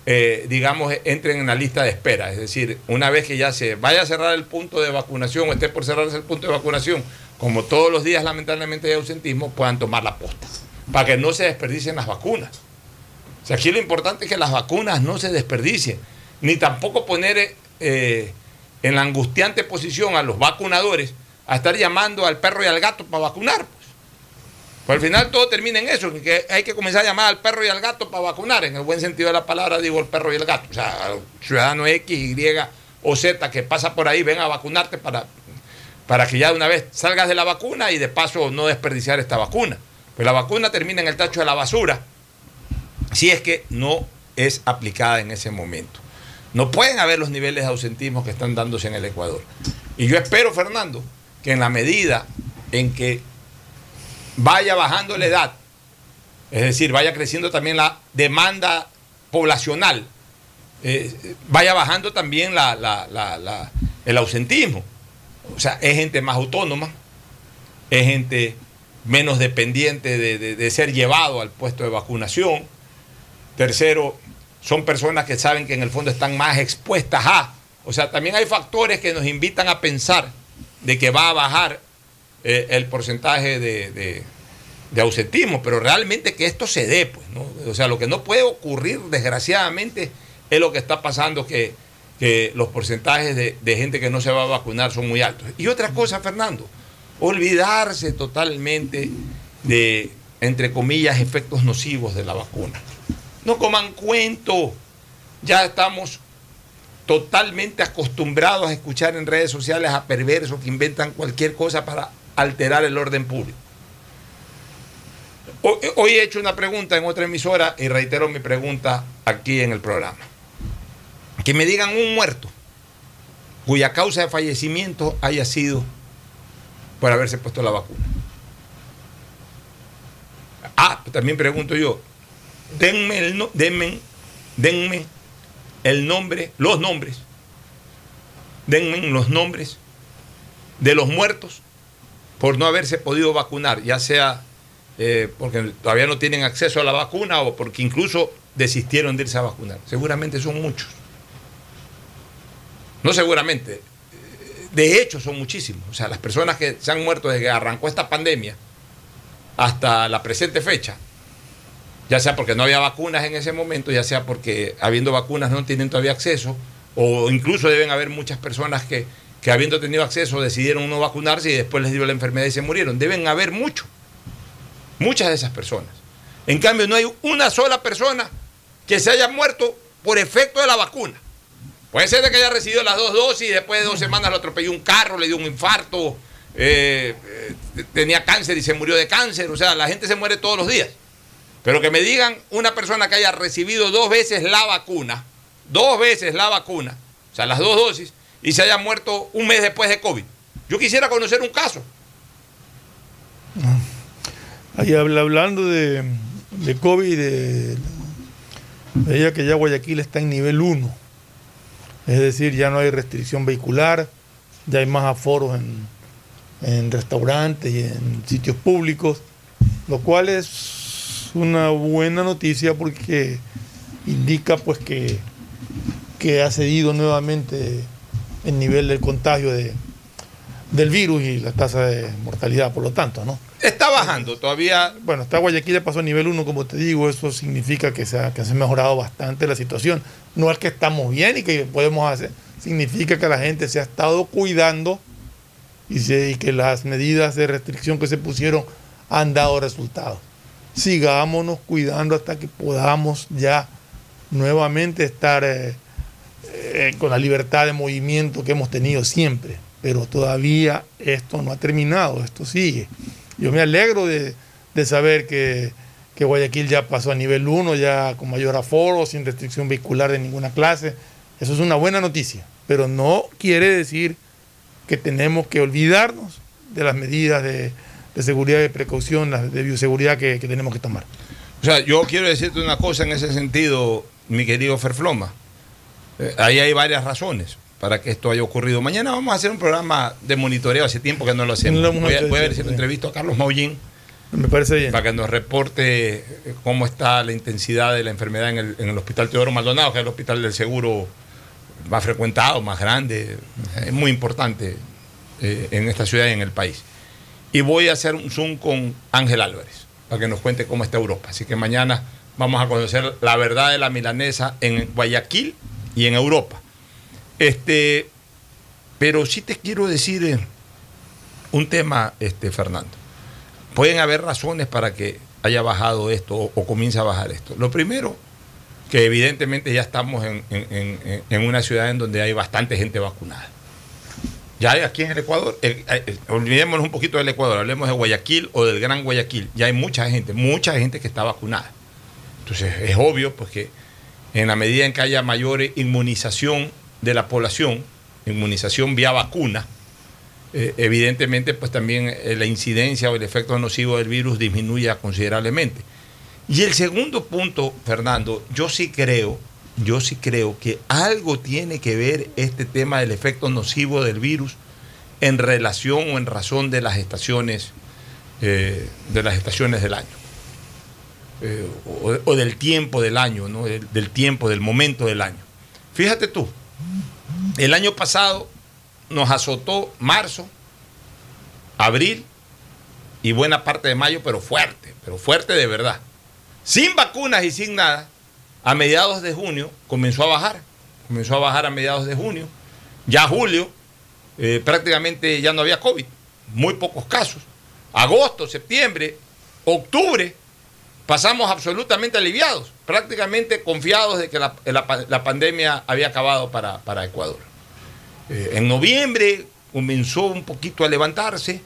eh, digamos, entren en la lista de espera. Es decir, una vez que ya se vaya a cerrar el punto de vacunación o esté por cerrarse el punto de vacunación, como todos los días lamentablemente hay ausentismo, puedan tomar la posta, para que no se desperdicien las vacunas. O sea, aquí lo importante es que las vacunas no se desperdicien, ni tampoco poner eh, en la angustiante posición a los vacunadores a estar llamando al perro y al gato para vacunar. Pues. Pues al final todo termina en eso, que hay que comenzar a llamar al perro y al gato para vacunar. En el buen sentido de la palabra digo el perro y el gato. O sea, ciudadano X, Y o Z que pasa por ahí, ven a vacunarte para, para que ya de una vez salgas de la vacuna y de paso no desperdiciar esta vacuna. Pues la vacuna termina en el tacho de la basura si es que no es aplicada en ese momento. No pueden haber los niveles de ausentismo que están dándose en el Ecuador. Y yo espero, Fernando, que en la medida en que vaya bajando la edad, es decir, vaya creciendo también la demanda poblacional, eh, vaya bajando también la- el ausentismo. O sea, es gente más autónoma, es gente menos dependiente de, de- de ser llevado al puesto de vacunación. Tercero, son personas que saben que en el fondo están más expuestas a. O sea, también hay factores que nos invitan a pensar de que va a bajar eh, el porcentaje de, ausentismo, pero realmente que esto se dé, pues, ¿no? O sea, lo que no puede ocurrir, desgraciadamente, es lo que está pasando, que, que los porcentajes de, de gente que no se va a vacunar son muy altos. Y otra cosa, Fernando, olvidarse totalmente de, entre comillas, efectos nocivos de la vacuna. No coman cuento, ya estamos totalmente acostumbrados a escuchar en redes sociales a perversos que inventan cualquier cosa para alterar el orden público. Hoy, he hecho una pregunta en otra emisora y reitero mi pregunta aquí en el programa. Que me digan un muerto cuya causa de fallecimiento haya sido por haberse puesto la vacuna. Ah, también pregunto yo, denme el, no- denme, denme el nombre, los nombres, denme los nombres de los muertos por no haberse podido vacunar, ya sea eh, porque todavía no tienen acceso a la vacuna o porque incluso desistieron de irse a vacunar. Seguramente son muchos. No seguramente. De hecho, son muchísimos. O sea, las personas que se han muerto desde que arrancó esta pandemia hasta la presente fecha, ya sea porque no había vacunas en ese momento, ya sea porque habiendo vacunas no tienen todavía acceso, o incluso deben haber muchas personas que, que habiendo tenido acceso decidieron no vacunarse y después les dio la enfermedad y se murieron. Deben haber muchos. Muchas de esas personas. En cambio, no hay una sola persona que se haya muerto por efecto de la vacuna. Puede ser de que haya recibido las dos dosis y después de dos semanas lo atropelló un carro, le dio un infarto, eh, eh, tenía cáncer y se murió de cáncer. O sea, la gente se muere todos los días. Pero que me digan una persona que haya recibido dos veces la vacuna, dos veces la vacuna, o sea, las dos dosis, y se haya muerto un mes después de COVID. Yo quisiera conocer un caso. Habla- hablando de, de COVID, de, veía que ya Guayaquil está en nivel 1. Es decir, ya no hay restricción vehicular, ya hay más aforos en, en restaurantes y en sitios públicos, lo cual es una buena noticia porque indica pues que, que ha cedido nuevamente el nivel del contagio de, del virus y la tasa de mortalidad, por lo tanto, ¿no? Está bajando todavía. Bueno, está Guayaquil ya pasó a nivel 1, como te digo, eso significa que se, ha, que se ha mejorado bastante la situación. No es que estamos bien y que podemos hacer, significa que la gente se ha estado cuidando y, se- y que las medidas de restricción que se pusieron han dado resultados. Sigámonos cuidando hasta que podamos ya nuevamente estar eh, eh, con la libertad de movimiento que hemos tenido siempre. Pero todavía esto no ha terminado, esto sigue. Yo me alegro de, de saber que, que Guayaquil ya pasó a nivel 1, ya con mayor aforo, sin restricción vehicular de ninguna clase. Eso es una buena noticia, pero no quiere decir que tenemos que olvidarnos de las medidas de, de seguridad y precaución, las de bioseguridad que, que tenemos que tomar. O sea, yo quiero decirte una cosa en ese sentido, mi querido Ferfloma. Eh, ahí hay varias razones para que esto haya ocurrido. Mañana vamos a hacer un programa de monitoreo, hace tiempo que no lo hacemos. No lo voy, a, voy a ver sí, si lo sí. entrevisto a Carlos Maullín Me parece bien. para que nos reporte eh, cómo está la intensidad de la enfermedad en el, en el Hospital Teodoro Maldonado, que es el hospital del seguro más frecuentado, más grande, es muy importante eh, en esta ciudad y en el país. Y voy a hacer un Zoom con Ángel Álvarez para que nos cuente cómo está Europa. Así que mañana vamos a conocer la verdad de la milanesa en Guayaquil y en Europa. Este, pero sí te quiero decir eh, un tema, este, Fernando. Pueden haber razones para que haya bajado esto o, comience a bajar esto. Lo primero, que evidentemente ya estamos en- en una ciudad en donde hay bastante gente vacunada. Ya aquí en el Ecuador, el- el- olvidémonos un poquito del Ecuador, hablemos de Guayaquil o del Gran Guayaquil. Ya hay mucha gente, mucha gente que está vacunada. Entonces es obvio pues, que en la medida en que haya mayor inmunización de la población, inmunización vía vacuna, eh, evidentemente pues también eh, la incidencia o el efecto nocivo del virus disminuya considerablemente. Y el segundo punto, Fernando, yo sí creo, yo sí creo que algo tiene que ver este tema del efecto nocivo del virus en relación o en razón de las estaciones, eh, de las estaciones del año. Eh, o, del tiempo del año, ¿no? del tiempo, del momento del año. Fíjate tú, el año pasado nos azotó marzo, abril y buena parte de mayo, pero fuerte, pero fuerte de verdad. Sin vacunas y sin nada, a mediados de junio comenzó a bajar. Comenzó a bajar a mediados de junio. Ya julio, eh, prácticamente ya no había COVID. Muy pocos casos. Agosto, septiembre, octubre, pasamos absolutamente aliviados. Prácticamente confiados de que la, la- pandemia había acabado para, para Ecuador. Eh, en noviembre comenzó un poquito a levantarse.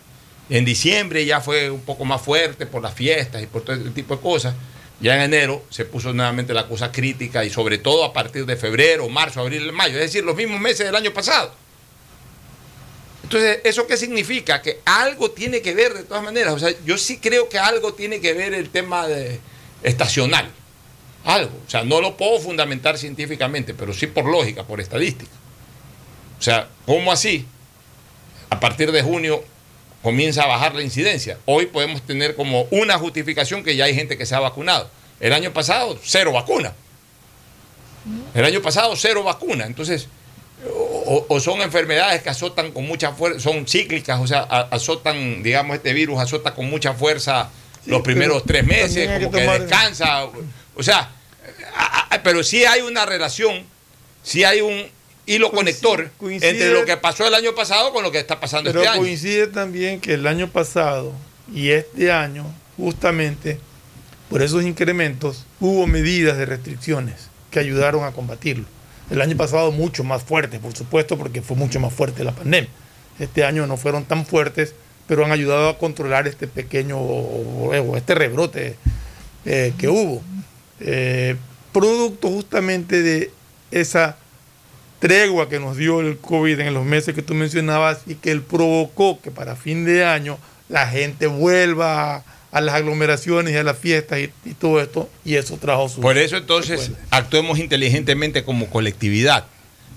En diciembre ya fue un poco más fuerte por las fiestas y por todo tipo de cosas. Ya en enero se puso nuevamente la cosa crítica y sobre todo a partir de febrero, marzo, abril, mayo, es decir, los mismos meses del año pasado. Entonces, ¿eso qué significa? Que algo tiene que ver de todas maneras. O sea, yo sí creo que algo tiene que ver el tema de, estacional. Algo. O sea, no lo puedo fundamentar científicamente, pero sí por lógica, por estadística. O sea, ¿cómo así? A partir de junio comienza a bajar la incidencia. Hoy podemos tener como una justificación que ya hay gente que se ha vacunado. El año pasado, cero vacuna. El año pasado, cero vacuna. Entonces, o, o son enfermedades que azotan con mucha fuerza, son cíclicas, o sea, azotan, digamos, este virus azota con mucha fuerza los primeros tres meses, que como que, tomar- descansa. O sea, pero sí hay una relación, sí hay un hilo conector coincide- entre lo que pasó el año pasado con lo que está pasando Pero este año. coincide también que el año pasado y este año, justamente por esos incrementos hubo medidas de restricciones que ayudaron a combatirlo. El año pasado mucho más fuertes, por supuesto, porque fue mucho más fuerte la pandemia. Este año no fueron tan fuertes, pero han ayudado a controlar este pequeño, o este rebrote eh, que hubo. Eh, producto justamente de esa tregua que nos dio el COVID en los meses que tú mencionabas y que él provocó que para fin de año la gente vuelva a, a las aglomeraciones y a las fiestas y, y todo esto, y eso trajo su... Por eso entonces actuemos inteligentemente como colectividad.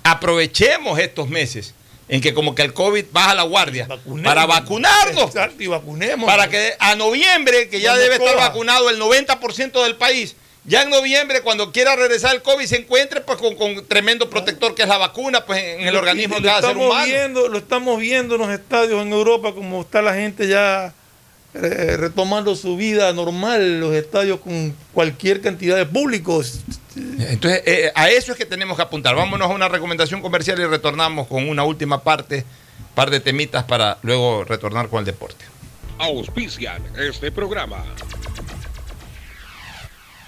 Aprovechemos estos meses en que como que el COVID baja la guardia para vacunarnos. Exacto, y vacunemos. Para que a noviembre, que ya debe estar vacunado el 90% del país, ya en noviembre, cuando quiera regresar el COVID, se encuentre pues con, con tremendo protector que es la vacuna pues en el organismo de cada ser estamos humano. Viendo, lo estamos viendo en los estadios en Europa, como está la gente ya eh, retomando su vida normal, los estadios con cualquier cantidad de públicos. Entonces, eh, a eso es que tenemos que apuntar. Vámonos a una recomendación comercial y retornamos con una última parte, par de temitas para luego retornar con el deporte. Auspician este programa.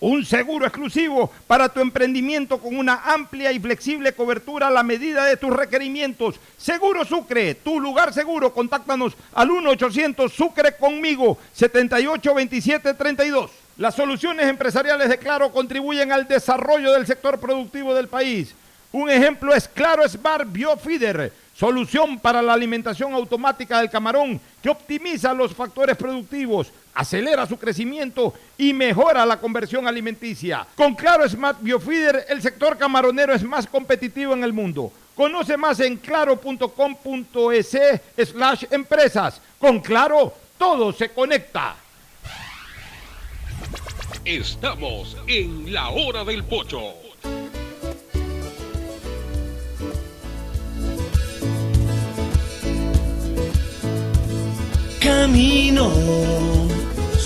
un seguro exclusivo para tu emprendimiento con una amplia y flexible cobertura a la medida de tus requerimientos. Seguro Sucre, tu lugar seguro. Contáctanos al 1-800 Sucre conmigo, 782732. Las soluciones empresariales de Claro contribuyen al desarrollo del sector productivo del país. Un ejemplo es Claro Smart Biofeeder, solución para la alimentación automática del camarón que optimiza los factores productivos, acelera su crecimiento y mejora la conversión alimenticia. Con Claro Smart Biofeeder, el sector camaronero es más competitivo en el mundo. Conoce más en claro.com.es slash empresas. Con Claro, todo se conecta. Estamos en la hora del pocho. Camino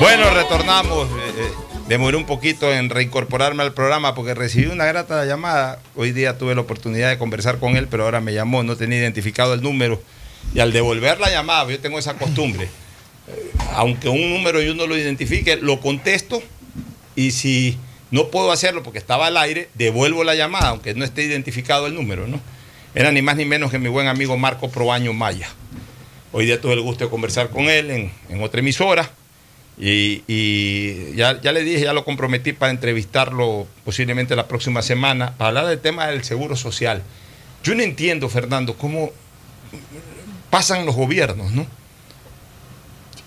Bueno, retornamos. eh, eh, demoré un poquito en reincorporarme al programa porque recibí una grata llamada. Hoy día tuve la oportunidad de conversar con él, pero ahora me llamó, no tenía identificado el número. Y al devolver la llamada, yo tengo esa costumbre, eh, aunque un número yo no lo identifique, lo contesto y si no puedo hacerlo porque estaba al aire, devuelvo la llamada, aunque no esté identificado el número, ¿no? Era ni más ni menos que mi buen amigo Marco Probaño Maya. Hoy día tuve el gusto de conversar con él en, en otra emisora y, ya, ya le dije, ya lo comprometí para entrevistarlo posiblemente la próxima semana para hablar del tema del seguro social. Yo no entiendo, Fernando, cómo pasan los gobiernos, ¿no?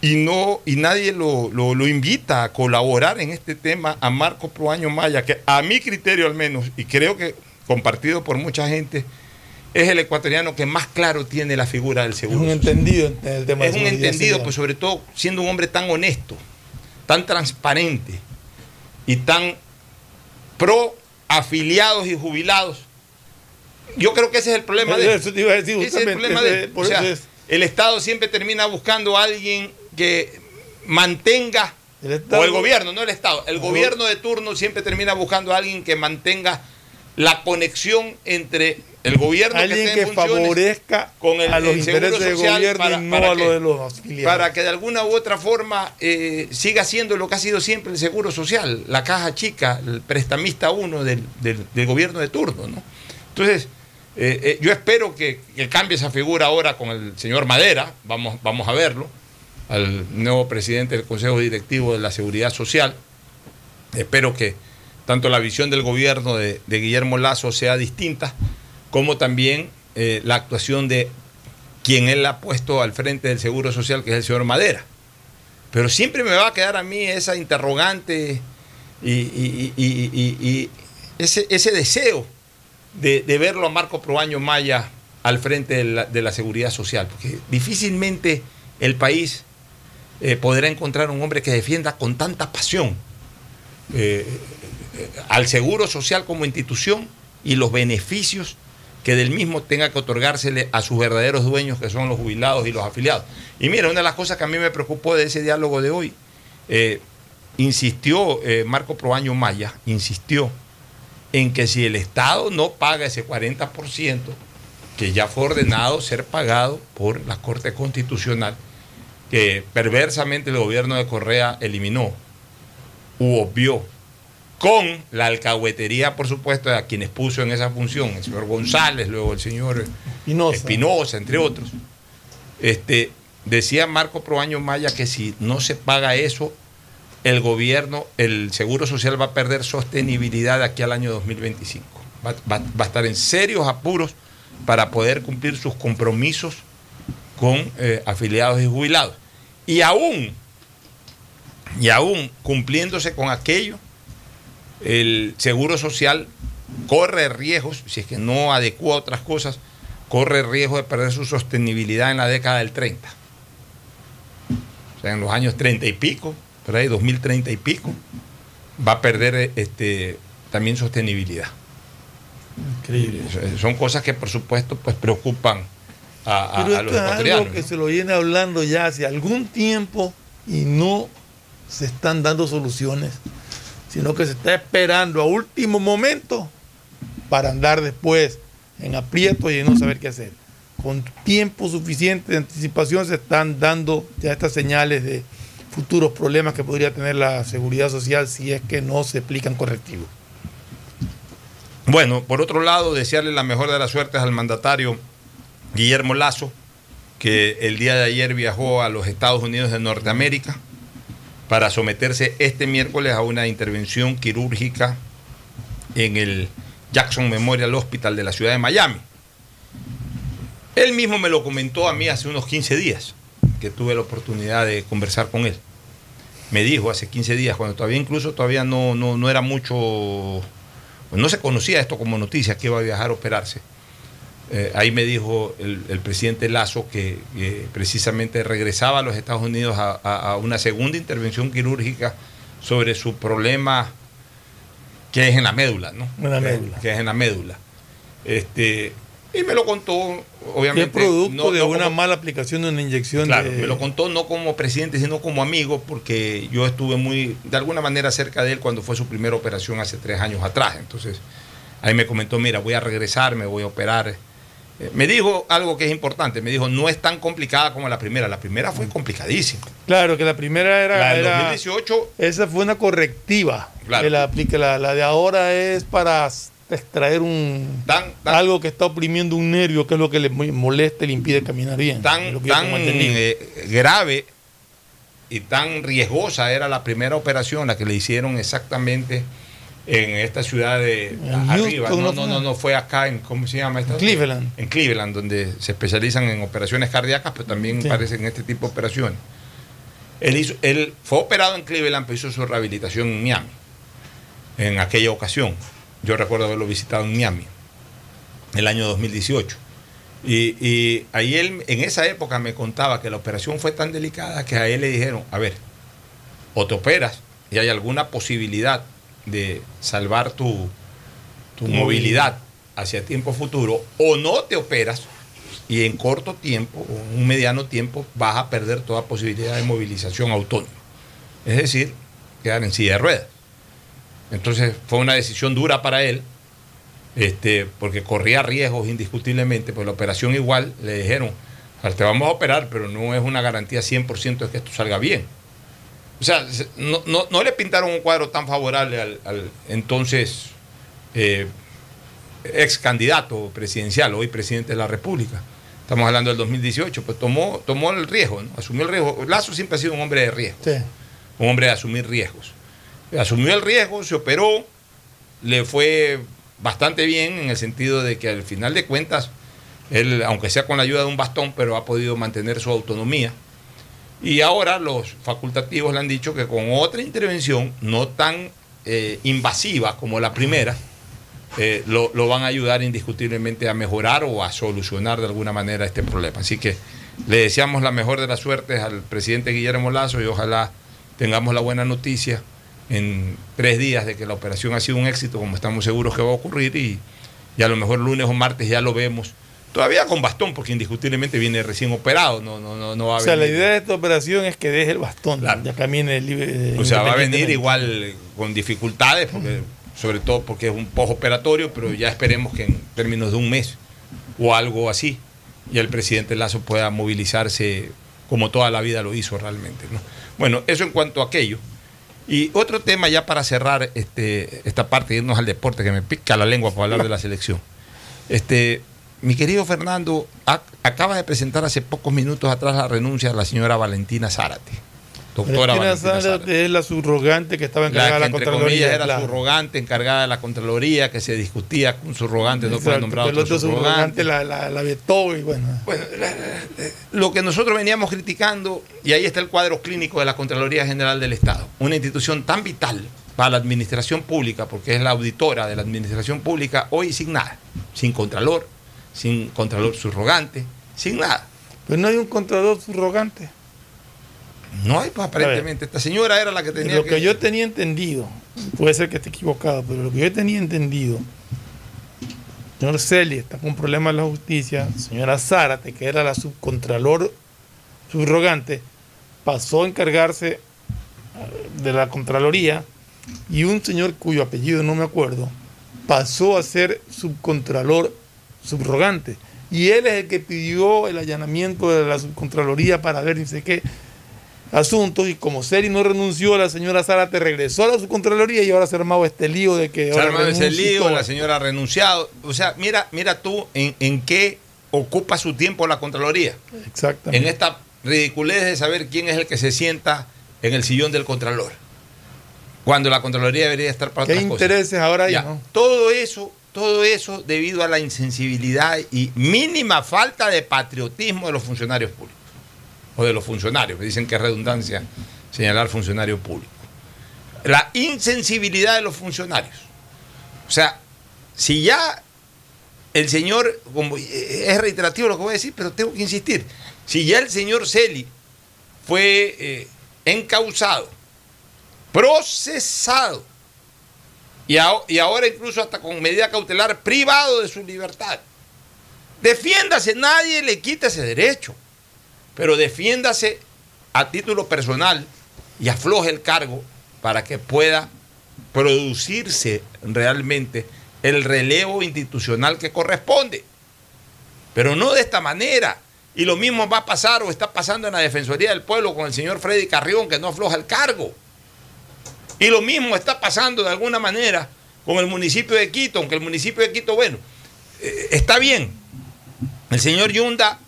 Y, no, y nadie lo, lo- lo invita a colaborar en este tema a Marco Proaño Maya, que a mi criterio al menos, y creo que compartido por mucha gente, es el ecuatoriano que más claro tiene la figura del Es seguro un social. entendido en el tema Es de un entendido, pues sobre todo siendo un hombre tan honesto, tan transparente y tan pro afiliados y jubilados. Yo creo que ese es el problema de Eso te iba a decir ese es el problema de o sea, es. el Estado siempre termina buscando a alguien que mantenga Estado- o el gobierno, no el Estado, el gobierno de turno siempre termina buscando a alguien que mantenga la conexión entre el gobierno Alguien que, esté en favorezca con el, a los el intereses del gobierno para- y no para a lo que- de los para que de alguna u otra forma eh, siga siendo lo que ha sido siempre el seguro social, la caja chica, el prestamista uno del, del- del gobierno de turno. ¿no? Entonces, eh, eh, yo espero que, que cambie esa figura ahora con el señor Madera, vamos, vamos a verlo, al nuevo presidente del Consejo Directivo de la Seguridad Social. Espero que tanto la visión del gobierno de, de Guillermo Lazo sea distinta, como también eh, la actuación de quien él ha puesto al frente del Seguro Social, que es el señor Madera. Pero siempre me va a quedar a mí esa interrogante y, ese, ese deseo de, verlo a Marco Proaño Maya al frente de la, seguridad social, porque difícilmente el país eh, podrá encontrar un hombre que defienda con tanta pasión eh, al seguro social como institución y los beneficios que del mismo tenga que otorgársele a sus verdaderos dueños, que son los jubilados y los afiliados. Y mira, una de las cosas que a mí me preocupó de ese diálogo de hoy, eh, insistió eh, Marco Proaño Maya, insistió en que si el Estado no paga ese 40%, que ya fue ordenado ser pagado por la Corte Constitucional, que perversamente el gobierno de Correa eliminó u obvió, con la alcahuetería, por supuesto, de a quienes puso en esa función, el señor González, luego el señor Espinosa. Espinosa, entre otros. Este, decía Marco Proaño Maya que si no se paga eso, el gobierno, el Seguro Social va a perder sostenibilidad de aquí al año 2025. Va, va- va a estar en serios apuros para poder cumplir sus compromisos con eh, afiliados y jubilados. Y aún, y aún cumpliéndose con aquello, el Seguro Social corre riesgos, si es que no adecua otras cosas, corre riesgo de perder su sostenibilidad en la década del 30. O sea, en los años 30 y pico, por ahí 2030 y pico, va a perder eh, este, también sostenibilidad. Increíble. Son cosas que por supuesto pues preocupan a, a- Pero a los esto es algo que ¿no? se lo viene hablando ya hace algún tiempo y no se están dando soluciones, sino que se está esperando a último momento para andar después en aprieto y no saber qué hacer. Con tiempo suficiente de anticipación se están dando ya estas señales de futuros problemas que podría tener la seguridad social si es que no se aplican correctivos. Bueno, por otro lado, desearle la mejor de las suertes al mandatario Guillermo Lazo, que el día de ayer viajó a los Estados Unidos de Norteamérica para someterse este miércoles a una intervención quirúrgica en el Jackson Memorial Hospital de la ciudad de Miami. Él mismo me lo comentó a mí hace unos 15 días, que tuve la oportunidad de conversar con él. Me dijo hace 15 días, cuando todavía incluso todavía no, no, no era mucho no se conocía esto como noticia que iba a viajar a operarse. Eh, ahí me dijo el, el presidente Lazo que eh, precisamente regresaba a los Estados Unidos a, a- a una segunda intervención quirúrgica sobre su problema que es en la médula, ¿no? En la Que- médula. Que es en la médula. Este, Y me lo contó, obviamente. es producto no- de no una como- mala aplicación de una inyección Claro, de... me lo contó no como presidente, sino como amigo, porque yo estuve muy, de alguna manera, cerca de él cuando fue su primera operación hace tres años atrás. Entonces, ahí me comentó, mira, voy a regresar, me voy a operar. Eh, Me dijo algo que es importante, me dijo, no es tan complicada como la primera. La primera fue complicadísima. Claro, que la primera era... La del era- 2018, Esa fue una correctiva. Claro. Que la, aplique. la, la de ahora es para extraer un algo que está oprimiendo un nervio, que es lo que le mo- molesta y le impide caminar bien. Tan, lo que yo tan eh, grave y tan riesgosa era la primera operación, la que le hicieron exactamente en esta ciudad de arriba. No, ¿no no, no, fue acá en, ¿cómo se llama? esta? Cleveland. En Cleveland, donde se especializan en operaciones cardíacas, pero también Sí. parece en este tipo de operaciones. Él, hizo, él fue operado en Cleveland, pero hizo su rehabilitación en Miami, en aquella ocasión. Yo recuerdo haberlo visitado en Miami, el año 2018. Y, y ahí él, en esa época, me contaba que la operación fue tan delicada que a él le dijeron, a ver, o te operas y hay alguna posibilidad de salvar tu, tu movilidad hacia tiempo futuro, o no te operas y en corto tiempo o un mediano tiempo vas a perder toda posibilidad de movilización autónoma. Es decir, quedar en silla de ruedas. Entonces fue una decisión dura para él, este, porque corría riesgos indiscutiblemente, pues la operación igual le dijeron, "A ver, te vamos a operar, pero no es una garantía 100% de que esto salga bien. O sea, se- no, no- no le pintaron un cuadro tan favorable al, al entonces eh, ex candidato presidencial, hoy presidente de la República. Estamos hablando del 2018, pues tomó, tomó el riesgo, ¿no? asumió el riesgo. Lazo siempre ha sido un hombre de riesgo, Sí. un hombre de asumir riesgos. Asumió el riesgo, se operó, le fue bastante bien en el sentido de que al final de cuentas, él, aunque sea con la ayuda de un bastón, pero ha podido mantener su autonomía. Y ahora los facultativos le han dicho que con otra intervención no tan eh, invasiva como la primera, eh, lo, van a ayudar indiscutiblemente a mejorar o a solucionar de alguna manera este problema. Así que le deseamos la mejor de las suertes al presidente Guillermo Lazo y ojalá tengamos la buena noticia en tres días de que la operación ha sido un éxito, como estamos seguros que va a ocurrir, y, y a lo mejor lunes o martes ya lo vemos. Todavía con bastón, porque indiscutiblemente viene recién operado, no, no, no, no va a O sea, la idea de esta operación es que deje el bastón, ya camine libre. O sea, va a venir igual con dificultades, porque, sobre todo porque es un postoperatorio, pero ya esperemos que en términos de un mes o algo así, ya el presidente Lazo pueda movilizarse como toda la vida lo hizo realmente. ¿no? Bueno, eso en cuanto a aquello. Y otro tema ya para cerrar este, esta parte, irnos al deporte, que me pica la lengua para hablar de la selección. Este, mi querido Fernando, ac- acaba de presentar hace pocos minutos atrás la renuncia de la señora Valentina Zárate. Doctora Valentina Valentina Zárate. Es la subrogante que estaba encargada La de que la entre Contraloría. comillas era claro. subrogante, encargada de la Contraloría, que se discutía con subrogante, no Exacto, nombrar el otro subrogante. subrogante la, la, la vetó y bueno. Lo que nosotros veníamos criticando, y ahí está el cuadro clínico de la Contraloría General del Estado, una institución tan vital para la administración pública, porque es la auditora de la administración pública, hoy sin nada, sin contralor, sin contralor subrogante, sin nada. Pero no hay un contralor subrogante. No hay, pues aparentemente. Esta señora era la que tenía Lo que yo tenía entendido, puede ser que esté equivocado, pero lo que yo tenía entendido, señor Celi está con problemas en la justicia, señora Zárate, que era la subcontralor subrogante, pasó a encargarse eh, de la Contraloría y un señor cuyo apellido no me acuerdo, pasó a ser subcontralor subrogante. Y él es el que pidió el allanamiento de la subcontraloría para ver ni sé qué asuntos. Y como Celi no renunció, la señora Zárate regresó a la subcontraloría y ahora se ha armado este lío de que Se ha armado ese lío, la señora ha renunciado. O sea, mira, mira tú en, en qué ocupa su tiempo la Contraloría. Exactamente. En esta ridiculez de saber quién es el que se sienta en el sillón del Contralor. Cuando la Contraloría debería estar para ¿Qué otras cosas. intereses ahora hay? No? Todo eso, todo eso debido a la insensibilidad y mínima falta de patriotismo de los funcionarios públicos. O de los funcionarios, que dicen que es redundancia señalar funcionario público. La insensibilidad de los funcionarios. O sea, si ya el señor, como es reiterativo lo que voy a decir, pero tengo que insistir, si ya el señor Celi fue eh, encausado, procesado, y, y ahora incluso hasta con medida cautelar privado de su libertad Defiéndase, nadie le quita ese derecho. Pero defiéndase a título personal y afloje el cargo para que pueda producirse realmente el relevo institucional que corresponde. Pero no de esta manera. Y lo mismo va a pasar o está pasando en la Defensoría del Pueblo con el señor Freddy Carrión, que no afloja el cargo. Y lo mismo está pasando de alguna manera con el municipio de Quito, aunque el municipio de Quito, bueno, eh, está bien. El señor Yunda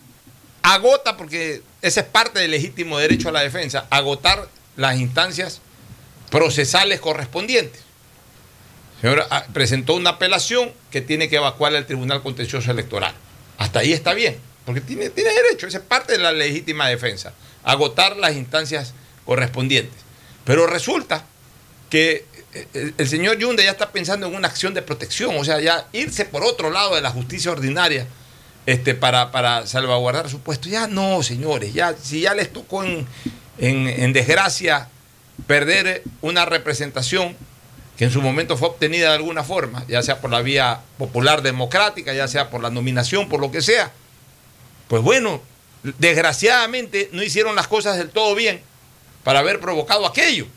agota, porque ese es parte del legítimo derecho a la defensa, agotar las instancias procesales correspondientes. El señor ah, presentó una apelación que tiene que evacuar al Tribunal Contencioso Electoral. Hasta ahí está bien, porque tiene, tiene derecho, esa es parte de la legítima defensa, agotar las instancias correspondientes. Pero resulta que eh, el señor Yunda ya está pensando en una acción de protección, o sea, ya irse por otro lado de la justicia ordinaria este, para, para salvaguardar su puesto. Ya no, señores, ya, si ya les tocó en, en desgracia perder una representación que en su momento fue obtenida de alguna forma, ya sea por la vía popular democrática, ya sea por la nominación, por lo que sea, pues bueno, desgraciadamente no hicieron las cosas del todo bien para haber provocado aquello.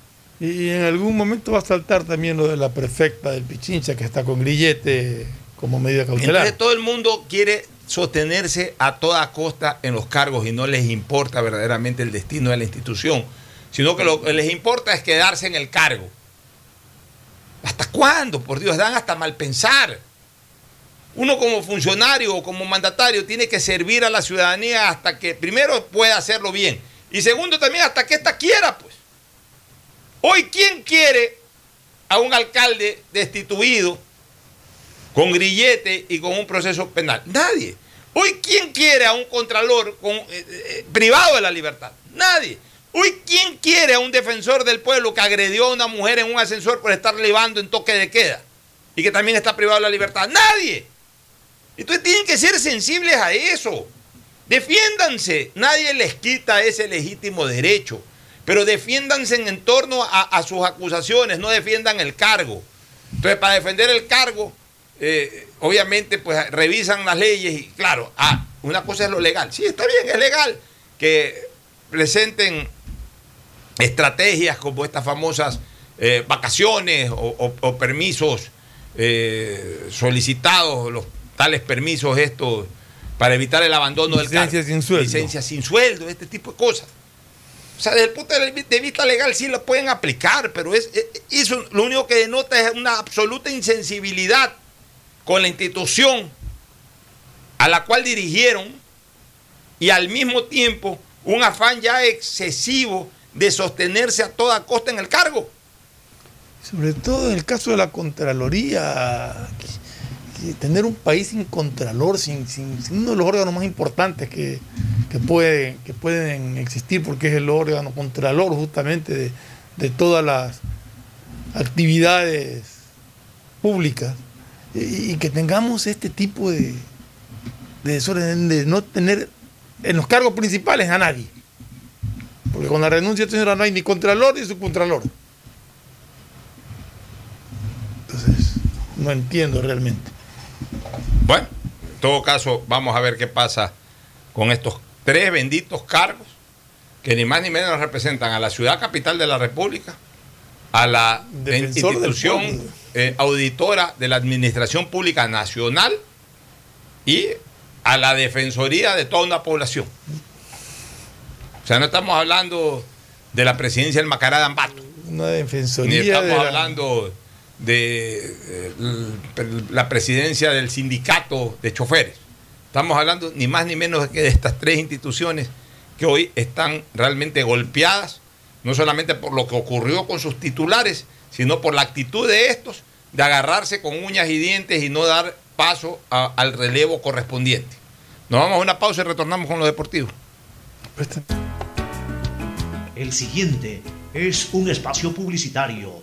Y en algún momento va a saltar también lo de la prefecta del Pichincha que está con grillete como medida cautelar. Entonces todo el mundo quiere sostenerse a toda costa en los cargos y no les importa verdaderamente el destino de la institución, sino que lo que les importa es quedarse en el cargo. ¿Hasta cuándo? Por Dios, dan hasta mal pensar. Uno como funcionario o como mandatario tiene que servir a la ciudadanía hasta que primero pueda hacerlo bien y segundo también hasta que ésta quiera, pues. Hoy, ¿quién quiere a un alcalde destituido con grillete y con un proceso penal? Nadie. Hoy, ¿quién quiere a un contralor con, eh, eh, privado de la libertad? Nadie. Hoy, ¿quién quiere a un defensor del pueblo que agredió a una mujer en un ascensor por estar levando en toque de queda y que también está privado de la libertad? Nadie. Entonces tienen que ser sensibles a eso. Defiéndanse. Nadie les quita ese legítimo derecho. Pero defiéndanse en torno a, a sus acusaciones, no defiendan el cargo. Entonces, para defender el cargo, eh, obviamente, pues revisan las leyes y, claro, ah, una cosa es lo legal. Sí, está bien, es legal que presenten estrategias como estas famosas eh, vacaciones o, o- o permisos eh, solicitados, los tales permisos estos para evitar el abandono del cargo. Licencia sin sueldo. Licencia sin sueldo, este tipo de cosas. O sea, desde el punto de vi- de vista legal sí lo pueden aplicar, pero es, es- eso lo único que denota es una absoluta insensibilidad con la institución a la cual dirigieron y al mismo tiempo un afán ya excesivo de sostenerse a toda costa en el cargo. Sobre todo en el caso de la Contraloría, tener un país sin Contralor, sin, sin- uno de los órganos más importantes que, que, puede- que pueden existir, porque es el órgano Contralor justamente de, de todas las actividades públicas, y, que tengamos este tipo de, de desorden, de no tener en los cargos principales a nadie. Porque con la renuncia de señora no hay ni Contralor ni subcontralor. No entiendo realmente. Bueno, en todo caso, vamos a ver qué pasa con estos tres benditos cargos que ni más ni menos representan a la ciudad capital de la República, a la Defensor institución eh, auditora de la Administración Pública Nacional y a la Defensoría de toda una población. O sea, no estamos hablando de la presidencia del Macará de Ambato. Una Ni defensoría estamos de la- hablando de eh, la presidencia del sindicato de choferes. Estamos hablando ni más ni menos que de estas tres instituciones que hoy están realmente golpeadas, no solamente por lo que ocurrió con sus titulares, sino por la actitud de estos de agarrarse con uñas y dientes y no dar paso a- al relevo correspondiente. Nos vamos a una pausa y retornamos con lo deportivo. El siguiente es un espacio publicitario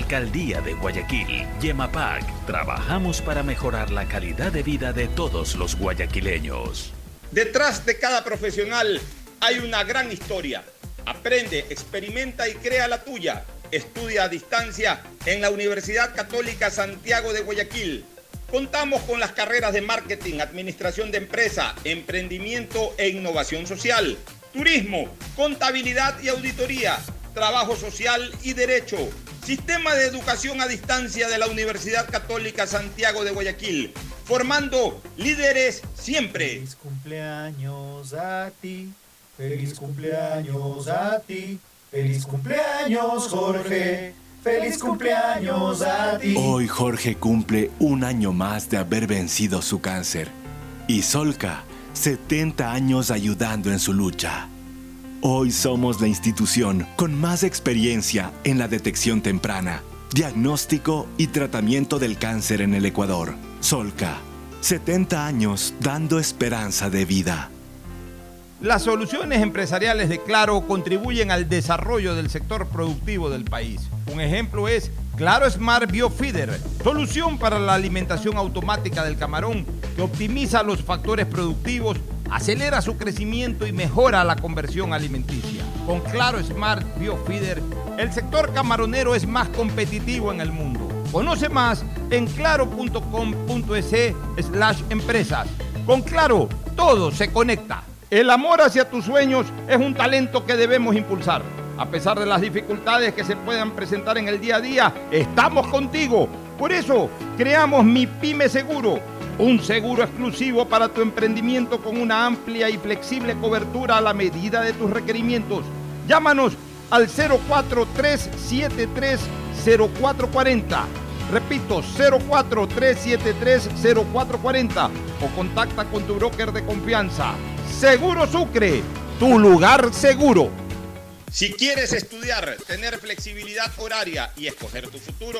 Alcaldía de Guayaquil, Yemapac, trabajamos para mejorar la calidad de vida de todos los guayaquileños. Detrás de cada profesional hay una gran historia. Aprende, experimenta y crea la tuya. Estudia a distancia en la Universidad Católica Santiago de Guayaquil. Contamos con las carreras de marketing, administración de empresa, emprendimiento e innovación social, turismo, contabilidad y auditoría, trabajo social y derecho. Sistema de Educación a Distancia de la Universidad Católica Santiago de Guayaquil, formando líderes siempre. Feliz cumpleaños a ti, feliz cumpleaños a ti, feliz cumpleaños Jorge, feliz cumpleaños a ti. Hoy Jorge cumple un año más de haber vencido su cáncer. Y Solca, 70 años ayudando en su lucha. Hoy somos la institución con más experiencia en la detección temprana, diagnóstico y tratamiento del cáncer en el Ecuador. Solca, 70 años dando esperanza de vida. Las soluciones empresariales de Claro contribuyen al desarrollo del sector productivo del país. Un ejemplo es Claro Smart Biofeeder, solución para la alimentación automática del camarón que optimiza los factores productivos, acelera su crecimiento y mejora la conversión alimenticia. Con Claro Smart Biofeeder, el sector camaronero es más competitivo en el mundo. Conoce más en claro.com.es slash empresas. Con Claro, todo se conecta. El amor hacia tus sueños es un talento que debemos impulsar. A pesar de las dificultades que se puedan presentar en el día a día, estamos contigo. Por eso, creamos Mi Pyme Seguro, un seguro exclusivo para tu emprendimiento con una amplia y flexible cobertura a la medida de tus requerimientos. Llámanos al 043730440. Repito, 043730440 o contacta con tu broker de confianza. Seguro Sucre, tu lugar seguro. Si quieres estudiar, tener flexibilidad horaria y escoger tu futuro,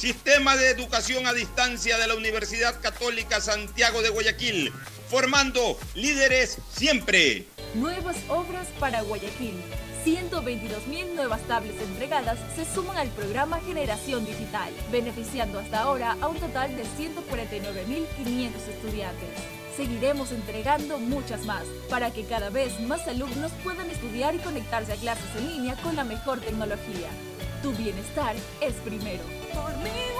Sistema de Educación a Distancia de la Universidad Católica Santiago de Guayaquil, formando líderes siempre. Nuevas obras para Guayaquil. 122.000 nuevas tablets entregadas se suman al programa Generación Digital, beneficiando hasta ahora a un total de 149.500 estudiantes. Seguiremos entregando muchas más para que cada vez más alumnos puedan estudiar y conectarse a clases en línea con la mejor tecnología. Tu bienestar es primero. Por mi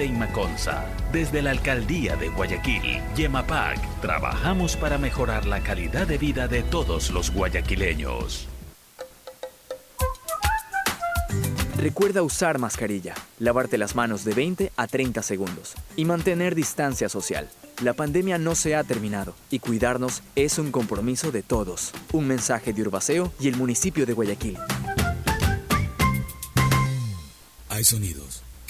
Inmaconza. Desde la Alcaldía de Guayaquil, Yemapac, trabajamos para mejorar la calidad de vida de todos los guayaquileños. Recuerda usar mascarilla, lavarte las manos de 20 a 30 segundos y mantener distancia social. La pandemia no se ha terminado y cuidarnos es un compromiso de todos. Un mensaje de Urbaceo y el municipio de Guayaquil. Hay sonidos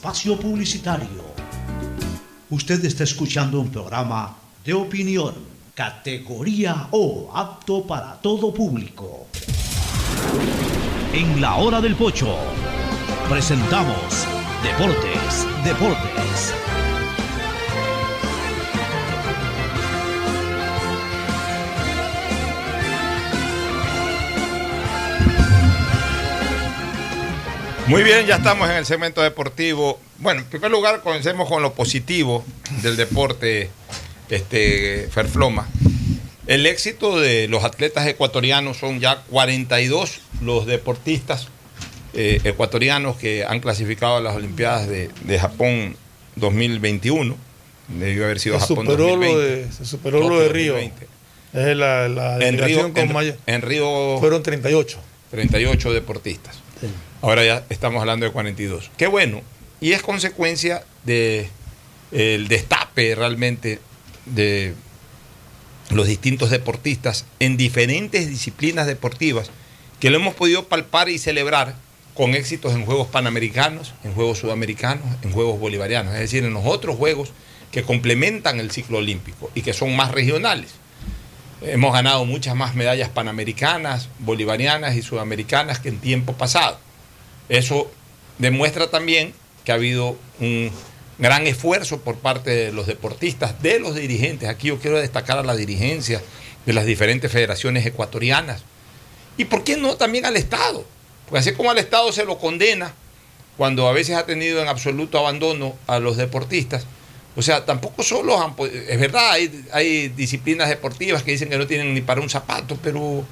espacio publicitario. Usted está escuchando un programa de opinión, categoría O, apto para todo público. En la hora del pocho presentamos Deportes, Deportes. Muy bien, ya estamos en el segmento deportivo. Bueno, en primer lugar, comencemos con lo positivo del deporte, este, Ferfloma. El éxito de los atletas ecuatorianos son ya 42 los deportistas eh, ecuatorianos que han clasificado a las Olimpiadas de, de Japón 2021. Debió haber sido Se Japón superó, 2020. lo de, se superó lo de Río. 2020. Es la, la En Río, con en- mayor- en Río Fueron 38. 38 deportistas. Ahora ya estamos hablando de 42. Qué bueno. Y es consecuencia de el destape realmente de los distintos deportistas en diferentes disciplinas deportivas que lo hemos podido palpar y celebrar con éxitos en Juegos Panamericanos, en Juegos Sudamericanos, en Juegos Bolivarianos, es decir, en los otros Juegos que complementan el ciclo olímpico y que son más regionales. Hemos ganado muchas más medallas panamericanas, bolivarianas y sudamericanas que en tiempo pasado. Eso demuestra también que ha habido un gran esfuerzo por parte de los deportistas, de los dirigentes. Aquí yo quiero destacar a la dirigencia de las diferentes federaciones ecuatorianas. Y por qué no también al Estado. Porque así como al Estado se lo condena cuando a veces ha tenido en absoluto abandono a los deportistas, o sea, tampoco solo han es verdad, hay, hay disciplinas deportivas que dicen que no tienen ni para un zapato, pero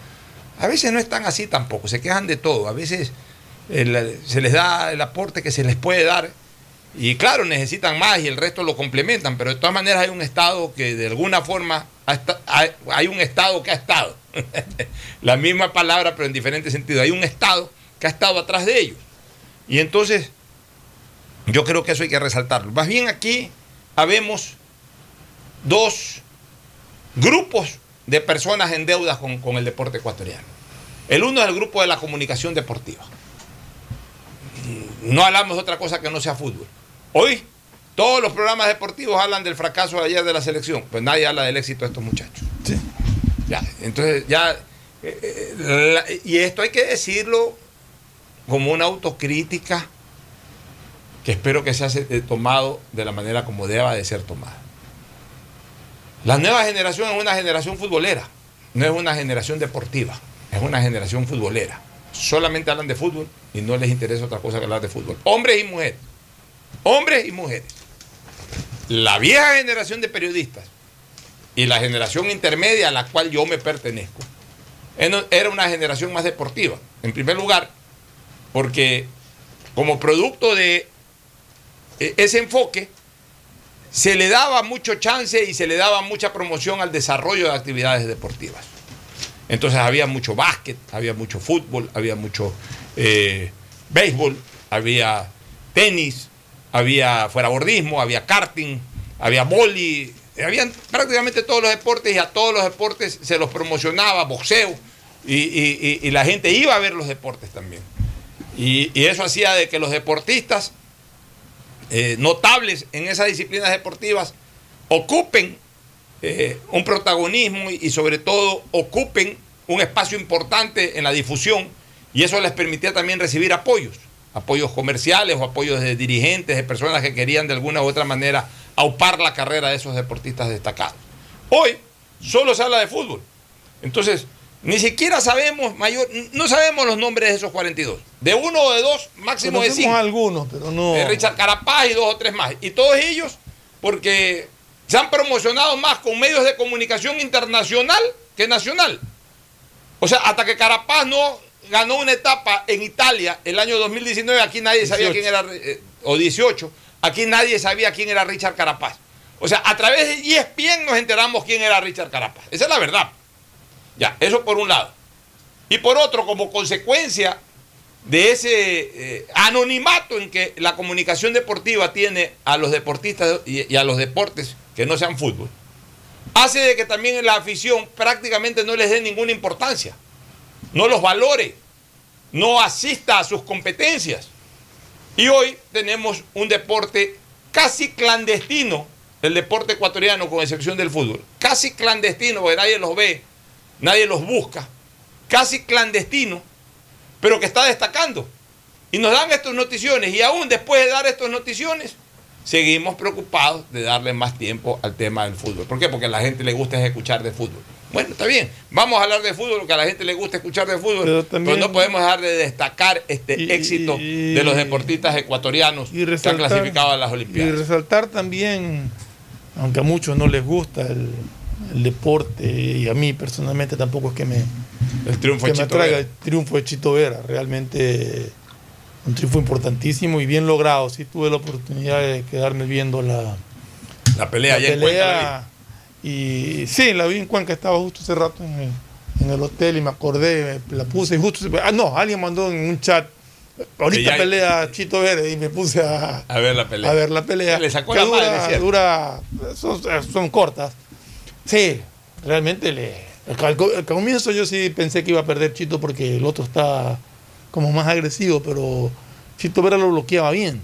a veces no están así tampoco, se quejan de todo, a veces se les da el aporte que se les puede dar y claro, necesitan más y el resto lo complementan, pero de todas maneras hay un Estado que de alguna forma ha esta- hay, hay un Estado que ha estado, la misma palabra pero en diferente sentido, hay un Estado que ha estado atrás de ellos. Y entonces, yo creo que eso hay que resaltarlo. Más bien aquí habemos dos grupos de personas en deuda con, con el deporte ecuatoriano. El uno es el grupo de la comunicación deportiva. No hablamos de otra cosa que no sea fútbol. Hoy todos los programas deportivos hablan del fracaso de ayer de la selección, pues nadie habla del éxito de estos muchachos. Ya, entonces ya, eh, eh, la- y esto hay que decirlo como una autocrítica que espero que sea eh, tomado de la manera como deba de ser tomada. La nueva generación es una generación futbolera, no es una generación deportiva, es una generación futbolera. Solamente hablan de fútbol y no les interesa otra cosa que hablar de fútbol. Hombres y mujeres. Hombres y mujeres. La vieja generación de periodistas y la generación intermedia a la cual yo me pertenezco era una generación más deportiva. En primer lugar, porque como producto de eh, ese enfoque, se le daba mucho chance y se le daba mucha promoción al desarrollo de actividades deportivas. Entonces había mucho básquet, había mucho fútbol, había mucho eh, béisbol, había tenis, había fuerabordismo, había karting, había boli, habían prácticamente todos los deportes y a todos los deportes se los promocionaba, boxeo, y, la gente iba a ver los deportes también. Y, y eso hacía de que los deportistas eh, notables en esas disciplinas deportivas ocupen eh, un protagonismo y, y sobre todo ocupen un espacio importante en la difusión y eso les permitía también recibir apoyos, apoyos comerciales o apoyos de dirigentes, de personas que querían de alguna u otra manera aupar la carrera de esos deportistas destacados. Hoy solo se habla de fútbol. Entonces, Ni siquiera sabemos mayor, no sabemos los nombres de esos 42. De uno o de dos, máximo de cinco. algunos, pero no. De Richard Carapaz y dos o tres más. Y todos ellos, porque se han promocionado más con medios de comunicación internacional que nacional. O sea, hasta que Carapaz no ganó una etapa en Italia el año 2019, aquí nadie sabía 18. quién era, eh, o 18, aquí nadie sabía quién era Richard Carapaz. O sea, a través de ESPN nos enteramos quién era Richard Carapaz. Esa es la verdad. Ya, eso por un lado. Y por otro, como consecuencia de ese eh, anonimato en que la comunicación deportiva tiene a los deportistas y, y a los deportes que no sean fútbol, hace de que también la afición prácticamente no les dé ninguna importancia, no los valore, no asista a sus competencias. Y hoy tenemos un deporte casi clandestino, el deporte ecuatoriano con excepción del fútbol, casi clandestino porque nadie los ve, nadie los busca, casi clandestino, pero que está destacando. Y nos dan estas noticiones y aún después de dar estas noticiones, seguimos preocupados de darle más tiempo al tema del fútbol. ¿Por qué? Porque a la gente le gusta escuchar de fútbol. Bueno, está bien, vamos a hablar de fútbol, que a la gente le gusta escuchar de fútbol, pero, también- no podemos dejar de destacar este éxito de los deportistas ecuatorianos que han clasificado a las Y Olimpiadas. resaltar también, aunque a muchos no les gusta el, el deporte, y a mí personalmente tampoco es que me, el triunfo que de me Chito Vera. el triunfo de Chito Vera. Realmente un triunfo importantísimo y bien logrado. Sí tuve la oportunidad de quedarme viendo la, La pelea allá en Cuenca la y sí, la vi en Cuenca, estaba justo hace rato en el, en el hotel y me acordé, me la puse y justo, ah, no, alguien mandó en un chat, ahorita ya- pelea Chito Vera y me puse a, A ver la pelea. a ver la pelea. Le sacó que la dura, son, son cortas. Sí, realmente le. Al comienzo yo sí pensé que iba a perder Chito porque el otro está como más agresivo, pero Chito Vera lo bloqueaba bien.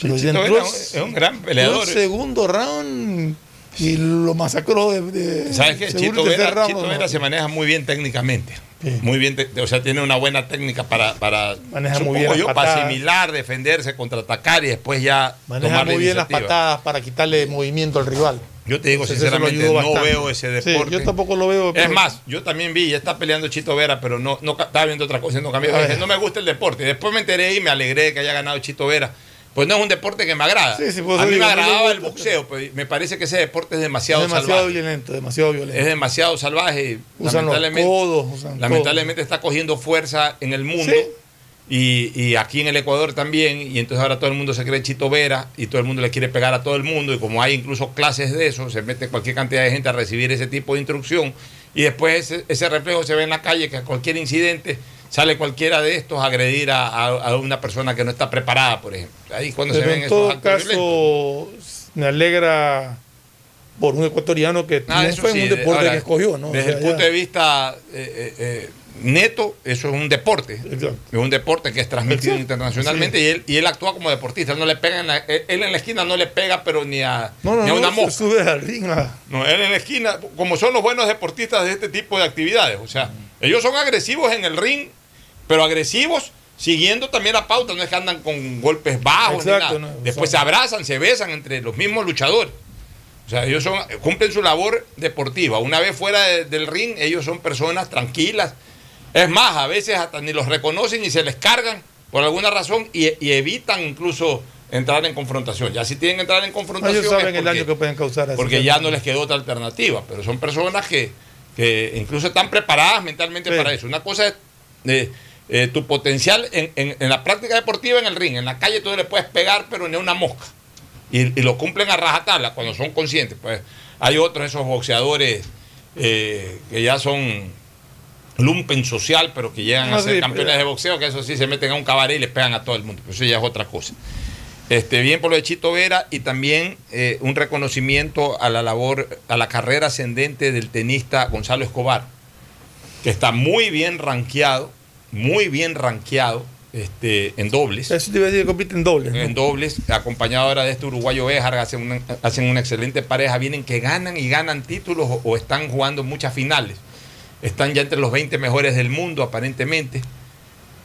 Pero Chito Vera es un gran peleador. El segundo round y lo masacró de. de- ¿Sabes qué? Chito Vera, round, Chito no. Vera se maneja muy bien técnicamente. Muy bien, o sea, tiene una buena técnica para, para Maneja muy bien yo, para asimilar, defenderse, contraatacar y después ya Maneja tomar muy bien las patadas para quitarle movimiento al rival. Yo te digo Entonces, sinceramente, no veo ese Sí, deporte. yo tampoco lo veo. Es pero- más, yo también vi, ya está peleando Chito Vera, pero no, no estaba viendo otra cosa no cambié. No me gusta el deporte. Después me enteré y me alegré de que haya ganado Chito Vera. Pues no es un deporte que me agrada. Sí, sí, por a mí me agradaba el boxeo, pero me parece que ese deporte es demasiado, es demasiado salvaje. violento, demasiado violento. Es demasiado salvaje y Usan los lamentablemente, codos, usan lamentablemente está cogiendo fuerza en el mundo. Sí. Y, y aquí en el Ecuador también, y entonces ahora todo el mundo se cree Chito Vera y todo el mundo le quiere pegar a todo el mundo, y como hay incluso clases de eso, se mete cualquier cantidad de gente a recibir ese tipo de instrucción, y después ese, ese reflejo se ve en la calle, que a cualquier incidente sale cualquiera de estos a agredir a, a- a una persona que no está preparada, por ejemplo. Ahí cuando se ven en esos todo violentos. caso, me alegra por un ecuatoriano que Ah, no fue sí, un deporte ahora, que escogió, ¿no? O Desde sea, el punto ya- de vista eh, eh, eh, neto, eso es un deporte. Es un deporte que es transmitido Exacto. internacionalmente Sí. y, él, y él actúa como deportista. No le pega en la- él él en la esquina no le pega, pero ni a, No, no, ni a no, una se mosca. sube al ring No, él en la esquina, como son los buenos deportistas de este tipo de actividades. O sea, ellos son agresivos en el ring, pero agresivos siguiendo también la pauta. No es que andan con golpes bajos ni Exacto, nada. no, Después se abrazan, se besan entre los mismos luchadores. O sea, ellos son, cumplen su labor deportiva. Una vez fuera de- del ring, ellos son personas tranquilas. Es más, a veces hasta ni los reconocen ni se les cargan por alguna razón y, y evitan incluso entrar en confrontación. Ya si tienen que entrar en confrontación. Ellos saben es el porque- daño que pueden causar. así porque que- ya no les quedó otra alternativa, pero son personas que, que incluso están preparadas mentalmente Sí. para eso. Una cosa es eh, eh, tu potencial en, en- en la práctica deportiva en el ring, en la calle tú le puedes pegar, pero ni una mosca. Y, y lo cumplen a rajatabla cuando son conscientes. Pues hay otros, esos boxeadores eh, que ya son lumpen social, pero que llegan a ser campeones de boxeo, que eso sí se meten a un cabaret y le pegan a todo el mundo. Pero eso ya es otra cosa. Este, bien por lo de Chito Vera y también eh, un reconocimiento a la labor, a la carrera ascendente del tenista Gonzalo Escobar, que está muy bien rankeado, muy bien rankeado este, en dobles. Eso te iba a decir compite en doble. ¿no? En dobles, acompañado ahora de este uruguayo Béjar, hacen una, hacen una excelente pareja, vienen que ganan y ganan títulos o, o están jugando muchas finales. Están ya entre los 20 mejores del mundo, aparentemente.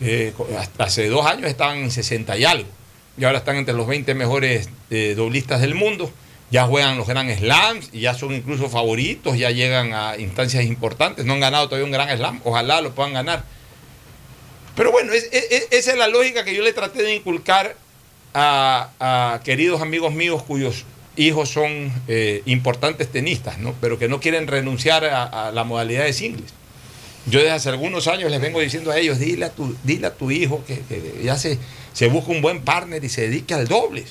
Eh, hace dos años estaban en 60 y algo. Y ahora están entre los 20 mejores eh, doblistas del mundo. ya juegan los Grand Slams y ya son incluso favoritos, ya llegan a instancias importantes. No han ganado todavía un Grand Slam, ojalá lo puedan ganar. Pero bueno, es- es- es- esa es la lógica que yo le traté de inculcar a queridos amigos míos cuyos hijos son eh, importantes tenistas, ¿no? pero que no quieren renunciar a, la modalidad de singles. Yo desde hace algunos años les vengo diciendo a ellos, dile a tu, dile a tu hijo que, ya se, se busque un buen partner y se dedique al dobles.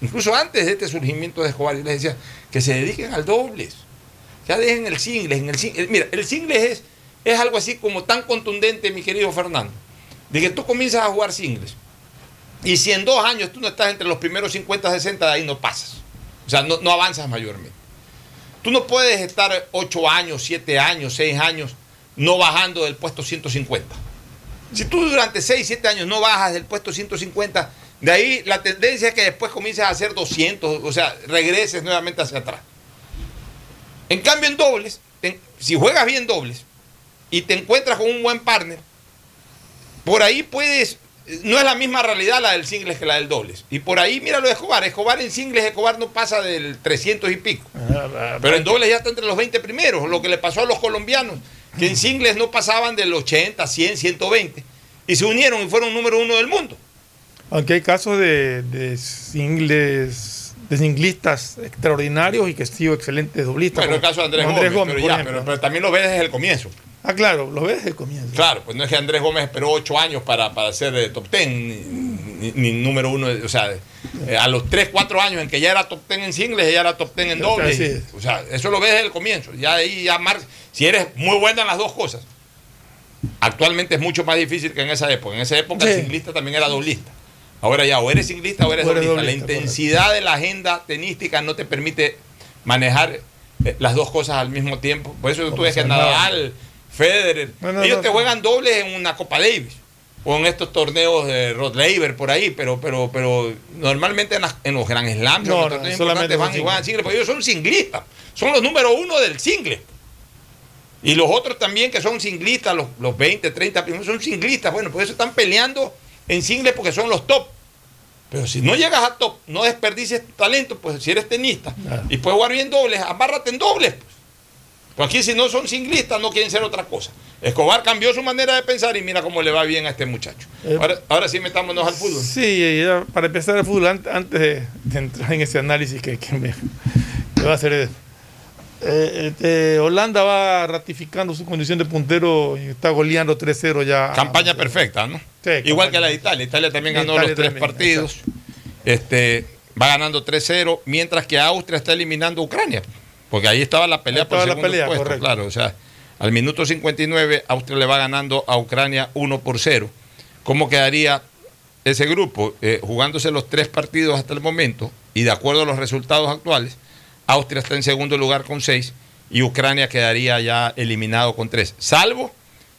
Incluso antes de este surgimiento de Escobar, yo les decía que se dediquen al dobles. Ya dejen el singles. En el, sing- eh, mira, el singles es, es algo así como tan contundente, mi querido Fernando, de que tú comienzas a jugar singles. Y si en dos años tú no estás entre los primeros 50, 60, de ahí no pasas. O sea, no, no avanzas mayormente. Tú no puedes estar 8 años, 7 años, 6 años no bajando del puesto 150. Si tú durante 6, 7 años no bajas del puesto 150, de ahí la tendencia es que después comiences a hacer 200, o sea, regreses nuevamente hacia atrás. En cambio, en dobles, si juegas bien dobles y te encuentras con un buen partner, por ahí puedes, no es la misma realidad la del singles que la del dobles. Y por ahí, mira lo de Escobar, Escobar en singles, Escobar no pasa del 300 y pico. Pero en dobles ya está entre los 20 primeros, lo que le pasó a los colombianos, que en singles no pasaban del 80, 100, 120, y se unieron y fueron número uno del mundo. Aunque hay casos de, de singles, de singlistas extraordinarios y que han sido excelentes doblistas. Bueno, el caso de Andrés, Gómez, pero, por ya, pero- pero también lo ves desde el comienzo. Ah, claro, lo ves desde el comienzo. Claro, pues no es que Andrés Gómez esperó ocho años para, para ser eh, top ten, ni, ni- ni número uno, o sea, eh, a los tres, cuatro años en que ya era top ten en singles, ya era top ten en dobles. O sea, eso lo ves desde el comienzo. Ya ahí, ya mar- si eres muy buena en las dos cosas. Actualmente es mucho más difícil que en esa época. En esa época el singlista también era doblista. Ahora ya, o eres singlista o eres O eres doblista. La intensidad de la agenda tenística no te permite manejar eh, las dos cosas al mismo tiempo. Por eso tú ves que Nadal. Federer, No, no, ellos no. te juegan dobles en una Copa Davis o en estos torneos de Rod Laver por ahí, pero, pero, pero normalmente en, las- en los Grand Slams, No, los solamente van juegan singles. singles, porque ellos son singlistas, son los número uno del single. Y los otros también que son singlistas, los, los 20, 30 primeros son singlistas. Bueno, por eso están peleando en singles porque son los top. Pero si no llegas a top, no desperdicies tu talento, pues si eres tenista y puedes jugar bien dobles, amárrate en dobles. Pues. Pero aquí si no son singlistas, no quieren ser otra cosa. Escobar cambió su manera de pensar y mira cómo le va bien a este muchacho. Eh, Ahora, ahora sí metámonos al fútbol. Sí, para empezar el fútbol, an- antes de, de entrar en ese análisis que, que me que va a hacer. eh, este, Holanda va ratificando su condición de puntero y está goleando 3-0 ya. Campaña perfecta, ¿no? Sí, Igual campaña. que la de Italia. Italia también ganó Italia los tres también, partidos. Este, va ganando 3-0, mientras que Austria está eliminando a Ucrania. Porque ahí estaba la pelea por estaba la segundo pelea, puesto, correcto. claro. O sea, al minuto 59, Austria le va ganando a Ucrania 1 por 0. ¿Cómo quedaría ese grupo? Eh, jugándose los tres partidos hasta el momento, y de acuerdo a los resultados actuales, Austria está en segundo lugar con 6 y Ucrania quedaría ya eliminado con 3. Salvo,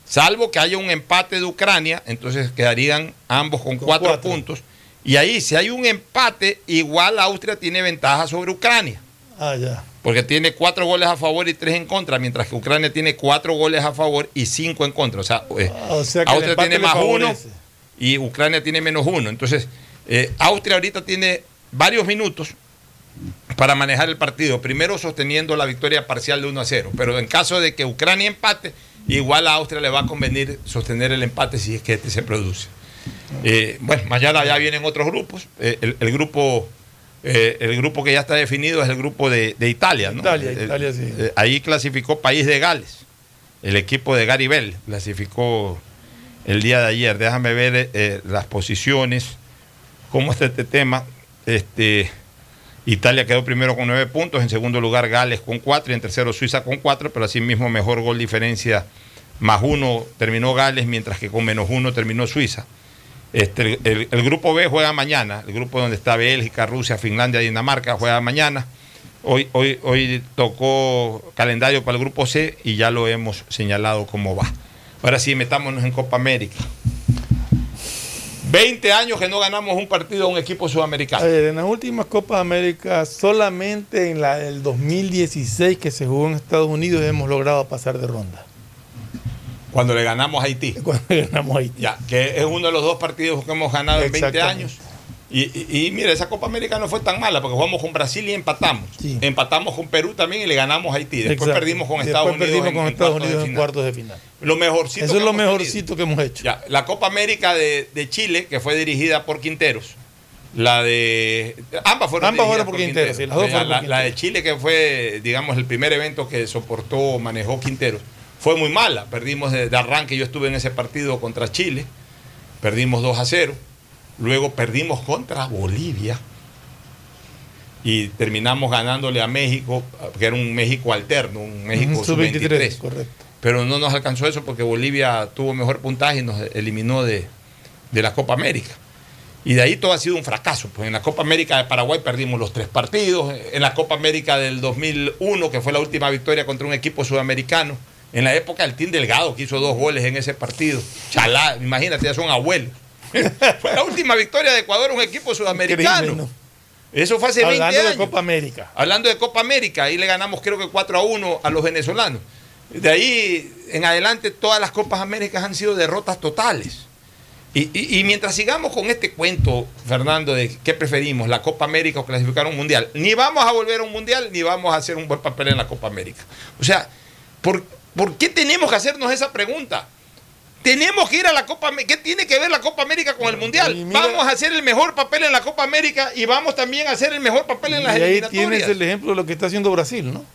salvo que haya un empate de Ucrania, entonces quedarían ambos con, cuatro, cuatro. puntos. Y ahí, si hay un empate, igual Austria tiene ventaja sobre Ucrania. Ah, ya. Porque tiene cuatro goles a favor y tres en contra, mientras que Ucrania tiene cuatro goles a favor y cinco en contra. O sea, eh, Ah, o sea Austria tiene más uno y Ucrania tiene menos uno. Entonces, eh, Austria ahorita tiene varios minutos para manejar el partido. Primero sosteniendo la victoria parcial de 1 a 0. Pero en caso de que Ucrania empate, igual a Austria le va a convenir sostener el empate si es que este se produce. Eh, bueno, mañana ya vienen otros grupos. El, el grupo eh, el grupo que ya está definido es el grupo de, de Italia. ¿no? Italia, Eh, Italia, sí. eh, ahí clasificó País de Gales. El equipo de Gary Bell clasificó el día de ayer. Déjame ver eh, las posiciones, cómo está este tema. Este, Italia quedó primero con nueve puntos, en segundo lugar Gales con cuatro y en tercero Suiza con cuatro, pero asimismo mejor gol diferencia más uno terminó Gales, mientras que con menos uno terminó Suiza. Este, el, grupo B juega mañana, el grupo donde está Bélgica, Rusia, Finlandia, Dinamarca juega mañana. Hoy, hoy, hoy tocó calendario para el grupo C y ya lo hemos señalado cómo va. Ahora sí, metámonos en Copa América. 20 años que no ganamos un partido a un equipo sudamericano. A ver, en las últimas Copas América, solamente en la del 2016 que se jugó en Estados Unidos hemos logrado pasar de ronda. Cuando le ganamos a Haití. Cuando ganamos a Haití. Ya, que es uno de los dos partidos que hemos ganado en 20 Exactamente. años. Y, y, y mira, esa Copa América no fue tan mala porque jugamos con Brasil y empatamos. Empatamos con Perú también y le ganamos a Haití. Después Exacto. perdimos con Después Estados Unidos. perdimos en- con Estados Unidos en cuartos de final. Lo mejorcito. Eso es lo tenido. mejorcito que hemos hecho. Ya, la Copa América de, de Chile, que fue dirigida por Quinteros. La de. Ambas fueron Ambas dirigidas fueron por Quinteros, sí, las dos La- fueron por la, la de Chile, que fue, digamos, el primer evento que soportó, manejó Quinteros, fue muy mala. Perdimos de, de arranque. Yo estuve en ese partido contra Chile. Perdimos 2 a 0. Luego perdimos contra Bolivia. Y terminamos ganándole a México, que era un México alterno, un México Ujú, sub-23, sub-23. correcto. Pero no nos alcanzó eso porque Bolivia tuvo mejor puntaje y nos eliminó de, de la Copa América. Y de ahí todo ha sido un fracaso. Pues en la Copa América de Paraguay perdimos los tres partidos. En la Copa América del 2001, que fue la última victoria contra un equipo sudamericano. En la época del Team Delgado, que hizo dos goles en ese partido. Chalá, imagínate, ya son abuelos. fue la última victoria de Ecuador, un equipo sudamericano. Eso fue hace 20 Hablando años. de Copa América. Hablando de Copa América, ahí le ganamos creo que 4 a 1 a los venezolanos. De ahí en adelante todas las Copas Américas han sido derrotas totales. Y, y- y mientras sigamos con este cuento, Fernando, de qué preferimos, la Copa América o clasificar a un mundial, ni vamos a volver a un mundial, ni vamos a hacer un buen papel en la Copa América. O sea, ¿por, por qué tenemos que hacernos esa pregunta? Tenemos que ir a la Copa América. ¿Qué tiene que ver la Copa América con el Mundial? vamos a hacer el mejor papel en la Copa América y vamos también a hacer el mejor papel en las y ahí eliminatorias. tienes el ejemplo de lo que está haciendo Brasil, ¿no?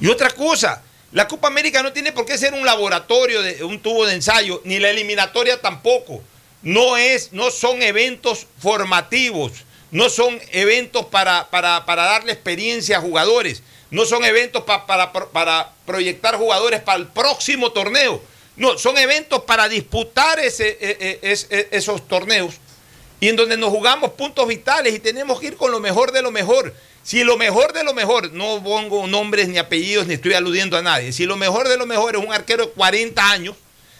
Y otra cosa, la Copa América no tiene por qué ser un laboratorio, de, un tubo de ensayo, ni la eliminatoria tampoco. No, es, no son eventos formativos, no son eventos para, para, para darle experiencia a jugadores, no son eventos pa- para, para proyectar jugadores para el próximo torneo. No, son eventos para disputar e- e- e- esos torneos y en donde nos jugamos puntos vitales y tenemos que ir con lo mejor de lo mejor. Si lo mejor de lo mejor, no pongo nombres ni apellidos ni estoy aludiendo a nadie, si lo mejor de lo mejor es un arquero de 40 años,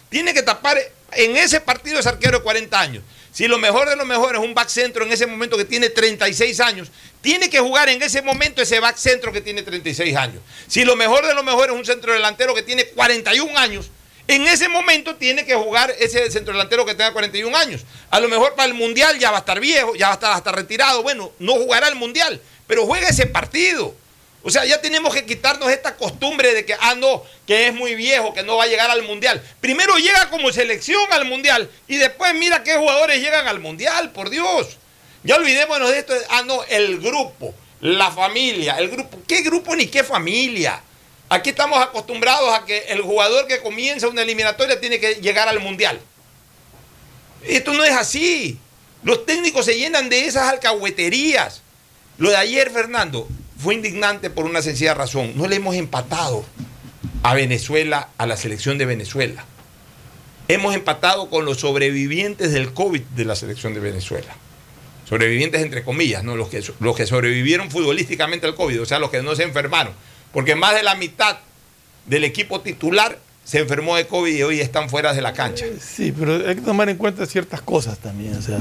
tiene que tapar en ese partido ese arquero de 40 años. Si lo mejor de lo mejor es un back centro en ese momento que tiene 36 años, tiene que jugar en ese momento ese back centro que tiene 36 años. Si lo mejor de lo mejor es un centro delantero que tiene 41 años, en ese momento tiene que jugar ese centro delantero que tenga 41 años. A lo mejor para el Mundial ya va a estar viejo, ya va a estar hasta retirado. Bueno, no jugará el Mundial, pero juega ese partido. O sea, ya tenemos que quitarnos esta costumbre de que, ah, no, que es muy viejo, que no va a llegar al Mundial. Primero llega como selección al Mundial y después mira qué jugadores llegan al Mundial, por Dios. Ya olvidémonos de esto, ah, no, el grupo, la familia, el grupo. ¿Qué grupo ni qué familia? Aquí estamos acostumbrados a que el jugador que comienza una eliminatoria tiene que llegar al Mundial. Esto no es así. Los técnicos se llenan de esas alcahueterías. Lo de ayer, Fernando, fue indignante por una sencilla razón. No le hemos empatado a Venezuela, a la selección de Venezuela. Hemos empatado con los sobrevivientes del COVID de la selección de Venezuela. Sobrevivientes entre comillas, ¿no? Los que, los que sobrevivieron futbolísticamente al COVID, o sea, los que no se enfermaron. Porque más de la mitad del equipo titular se enfermó de COVID y hoy están fuera de la cancha. Sí, pero hay que tomar en cuenta ciertas cosas también. O sea,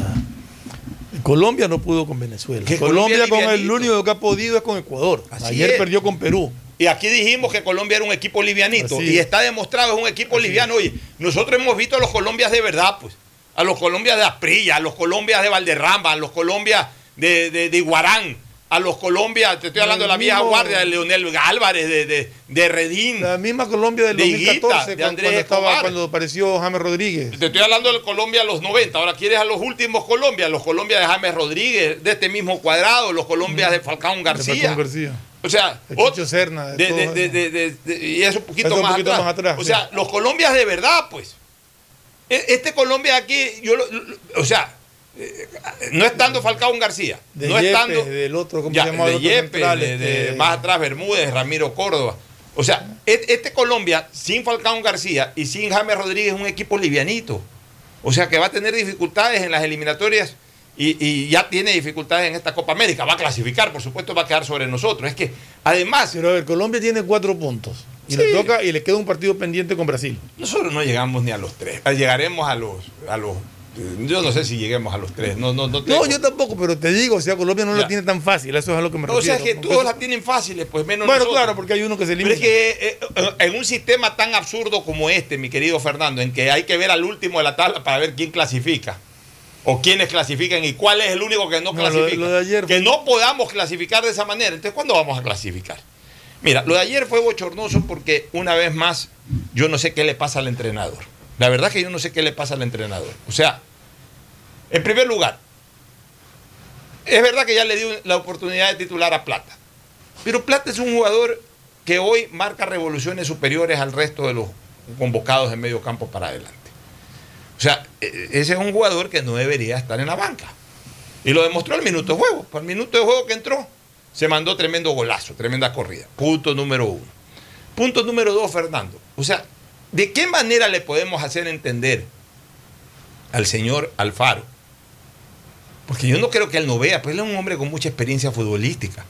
Colombia no pudo con Venezuela. Que Colombia, Colombia con el único que ha podido es con Ecuador. Así Ayer es. perdió con Perú. Y aquí dijimos que Colombia era un equipo livianito. Así y es. está demostrado, es un equipo liviano. Oye, nosotros hemos visto a los Colombias de verdad, pues. A los Colombias de Asprilla, a los Colombias de Valderrama, a los Colombias de, de, de Iguarán, a los Colombias, te estoy hablando de la vieja mismo- guardia de Leonel Álvarez, de, de, de Redín. La misma Colombia del De Higuita, 2014, de cu- Andrés cuando, estaba, Escobar. cuando apareció James Rodríguez. Te estoy hablando de Colombia a los 90. Ahora quieres a los últimos Colombia, los Colombia de James Rodríguez, de este mismo cuadrado, los Colombias de Falcón García. Falcón García. O sea, De ot- Chicho Serna, de de- de- de- de- de- de- y eso un poquito, Eso un más, poquito atrás. más atrás, O sí. sea, los Colombias de verdad, pues. E- Este Colombia aquí, yo lo- lo- o sea, no estando Falcón García, De no Yepes, estando del otro, ¿cómo ya, se llamaba de otro Yepes, central? de- de- Este- más atrás Bermúdez, Ramiro Córdoba. O sea, et- este Colombia sin Falcón García y sin James Rodríguez es un equipo livianito. O sea que va a tener dificultades en las eliminatorias y, y ya tiene dificultades en esta Copa América. Va a clasificar, por supuesto, va a quedar sobre nosotros. Es que además Pero a ver, Colombia tiene cuatro puntos. Y le toca y le queda un partido pendiente con Brasil. nosotros no llegamos ni a los tres. Llegaremos a los, a los. Yo no sé si lleguemos a los tres. No, no, no, No, yo tampoco, pero te digo, o sea, Colombia no Ya. lo tiene tan fácil. Eso es a lo que me No, o sea, refiero. es que todos la tienen fáciles, pues menos Bueno, nosotros. claro, porque hay uno que se Pero elimina. es que eh, en un sistema tan absurdo como este, mi querido Fernando, en que hay que ver al último de la tabla para ver quién clasifica. o quiénes clasifican y cuál es el único que no No, lo de- clasifica. lo de ayer que no podamos clasificar de esa manera. Entonces, ¿cuándo vamos a clasificar? Mira, lo de ayer fue bochornoso porque una vez más yo no sé qué le pasa al entrenador. La verdad que yo no sé qué le pasa al entrenador. O sea, en primer lugar, es verdad que ya le dio la oportunidad de titular a Plata. Pero Plata es un jugador que hoy marca revoluciones superiores al resto de los convocados en medio campo para adelante. O sea, e- ese es un jugador que no debería estar en la banca. Y lo demostró al minuto de juego. Por el minuto de juego que entró, se mandó tremendo golazo, tremenda corrida. Punto número uno. Punto número dos, Fernando. O sea, ¿de qué manera le podemos hacer entender al señor Alfaro? Porque yo no creo que él no vea, pues él es un hombre con mucha experiencia futbolística,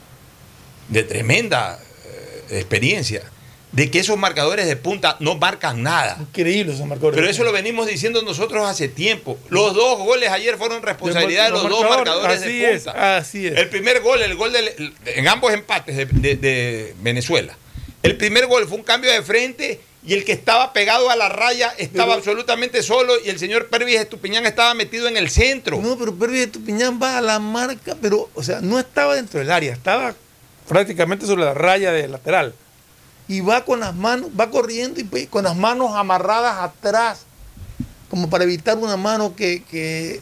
de tremenda eh, experiencia, de que esos marcadores de punta no marcan nada. Increíble esos marcadores. Pero eso lo venimos diciendo nosotros hace tiempo. Los dos goles ayer fueron responsabilidad de los, dos marcadores así de es, punta. así es. El primer gol, el gol del- en ambos empates de, de- de Venezuela. El primer gol fue un cambio de frente y el que estaba pegado a la raya estaba Pero- absolutamente solo y el señor Pervis Estupiñán estaba metido en el centro. No, pero Pervis Estupiñán va a la marca, pero, o sea, no estaba dentro del área, estaba prácticamente sobre la raya de lateral. Y va con las manos, va corriendo y pues, con las manos amarradas atrás, como para evitar una mano que, que,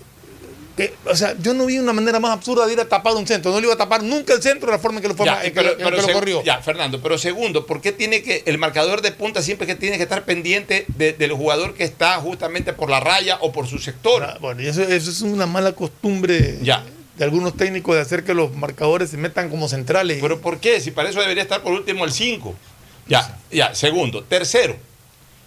que- o sea, yo no vi una manera más absurda de ir a tapar un centro. No le iba a tapar nunca el centro de la forma en que lo, fue, Ya, en que- pero- en que pero lo corrió. Ya, Fernando, pero segundo, ¿por qué tiene que el marcador de punta siempre que tiene que estar pendiente de- del jugador que está justamente por la raya o por su sector? Ah, Bueno, y eso, eso es una mala costumbre Ya. de algunos técnicos de hacer que los marcadores se metan como centrales. ¿Pero por qué? Si para eso debería estar por último el 5. Ya, ya, segundo. Tercero,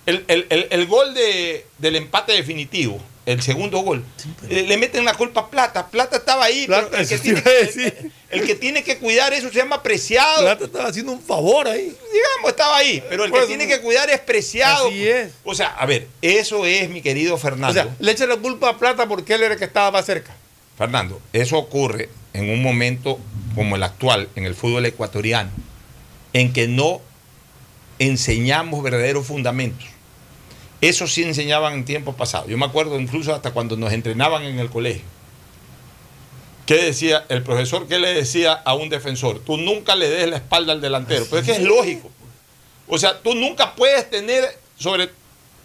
el, el- el- el gol de- del empate definitivo, el segundo gol, le meten la culpa a Plata. Plata estaba ahí. Plata, pero el, que tiene, el- el- que tiene que cuidar eso se llama Preciado. Plata estaba haciendo un favor ahí. Digamos, estaba ahí, pero el que Pues, tiene que cuidar es Preciado. Así es. O sea, a ver, eso es, mi querido O Fernando. sea, le echa la culpa a Plata porque él era el que estaba más cerca. Fernando, eso ocurre en un momento como el actual, en el fútbol ecuatoriano, en que no enseñamos verdaderos fundamentos. Eso sí enseñaban en tiempos pasados. Yo me acuerdo incluso hasta cuando nos entrenaban en el colegio. ¿Qué decía el profesor? ¿Qué le decía a un defensor? Tú nunca le des la espalda al delantero. Pero es que es lógico. O sea, tú nunca puedes tener sobre...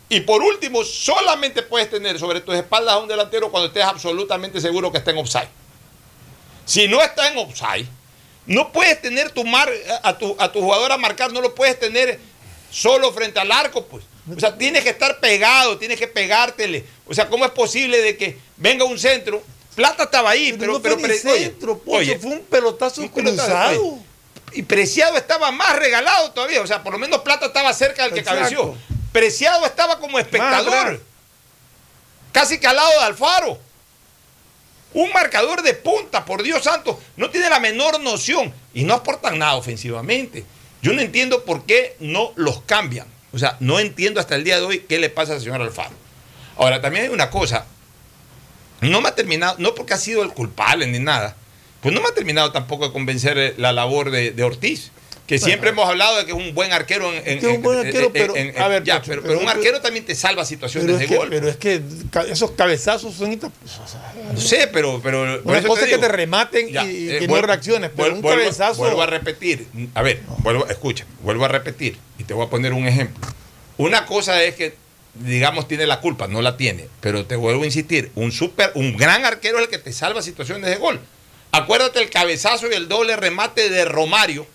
Y por último, solamente puedes tener sobre tus espaldas a un delantero cuando estés absolutamente seguro que está en offside. Si no está en offside, no puedes tener tu mar, a, tu, a tu jugador a marcar, no lo puedes tener solo frente al arco, pues. O sea, tienes que estar pegado, tienes que pegártele. O sea, ¿cómo es posible de que venga un centro? Plata estaba ahí, pero... no pero, fue ni pero- oye, centro, Pocho, oye, fue un pelotazo un pelotazo, cruzado. oye. Y Preciado estaba más regalado todavía. O sea, por lo menos Plata estaba cerca del que Exacto. cabeció. Preciado estaba como espectador. Casi que al lado de Alfaro. Un marcador de punta, por Dios santo. No tiene la menor noción. Y no aportan nada ofensivamente. Yo no entiendo por qué no los cambian. O sea, no entiendo hasta el día de hoy qué le pasa al señor Alfaro. Ahora, también hay una cosa. No me ha terminado, no porque ha sido el culpable ni nada, pues no me ha terminado tampoco de convencer eh, la labor de, de Ortiz. Que Bueno. siempre hemos hablado de que es un buen arquero en. en- Que es un buen en- arquero, en- pero, en- a ver, ya, Pocho, pero, pero- pero un arquero también te salva situaciones de que, gol. pero es que esos cabezazos son... ita- No sé, pero. pero por Una eso cosa es que te rematen Ya, y, eh, que no vuelvo- reacciones, pero vuel- un vuelvo- cabezazo... Vuelvo a repetir. A ver, vuelvo, escucha, vuelvo a repetir y te voy a poner un ejemplo. Una cosa es que, digamos, tiene la culpa, no la tiene, pero te vuelvo a insistir, un super, un gran arquero es el que te salva situaciones de gol. Acuérdate el cabezazo y el doble remate de Romario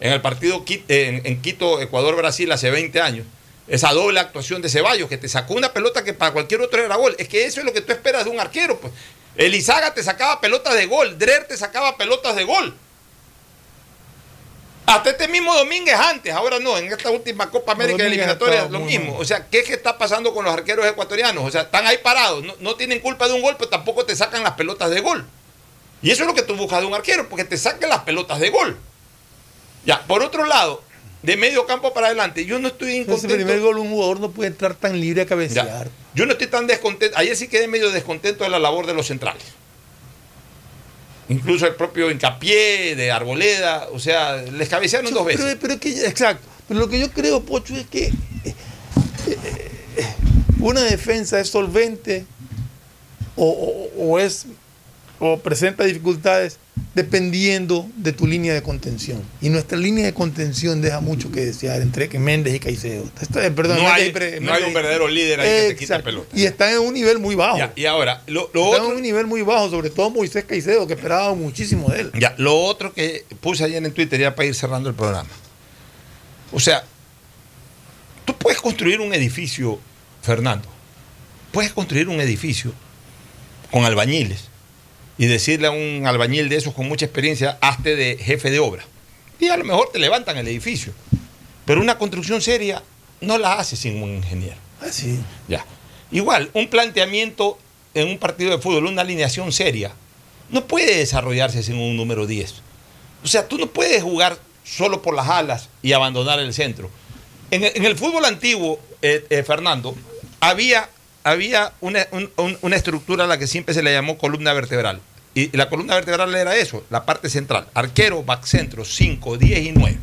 en el partido en, en Quito, Ecuador-Brasil hace 20 años. Esa doble actuación de Ceballos, que te sacó una pelota que para cualquier otro era gol. Es que eso es lo que tú esperas de un arquero. Pues. Elizaga te sacaba pelotas de gol, Drer te sacaba pelotas de gol. Hasta este mismo Domínguez antes, ahora no, en esta última Copa América Domínguez eliminatoria, lo mismo. O sea, ¿qué es que está pasando con los arqueros ecuatorianos? O sea, están ahí parados, no, no tienen culpa de un gol, pero tampoco te sacan las pelotas de gol. Y eso es lo que tú buscas de un arquero, porque te saquen las pelotas de gol. Ya, por otro lado, de medio campo para adelante, yo no estoy Ese incontento. primer gol un jugador no puede entrar tan libre a cabecear. Ya. Yo no estoy tan descontento. Ayer sí quedé medio descontento de la labor de los centrales. Incluso el propio hincapié de Arboleda, o sea, les cabecearon dos veces. Pero, pero es que, exacto. Pero lo que yo creo, Pocho, es que eh, eh, una defensa es solvente o, o- o es o presenta dificultades dependiendo de tu línea de contención. Y nuestra línea de contención deja mucho que desear entre que Méndez y Caicedo. Esto perdón, no, hay, no un verdadero líder ahí que te quita pelota. Y están en un nivel muy bajo. Ya, y ahora, lo, lo Están otro, en un nivel muy bajo, sobre todo Moisés Caicedo, que esperaba muchísimo de él. ya, lo otro que puse ayer en Twitter ya para ir cerrando el programa. O sea, tú puedes construir un edificio, Fernando, puedes construir un edificio con albañiles y decirle a un albañil de esos con mucha experiencia, hazte de jefe de obra. Y a lo mejor te levantan el edificio. Pero una construcción seria no la hace sin un ingeniero. Así. Ya. Igual, un planteamiento en un partido de fútbol, una alineación seria, no puede desarrollarse sin un número 10. O sea, tú no puedes jugar solo por las alas y abandonar el centro. En el, en el fútbol antiguo, eh, eh, Fernando, había, había una, un- un- una estructura a la que siempre se le llamó columna vertebral. Y la columna vertebral era eso, la parte central. Arquero, back centro, 5, 10 y 9.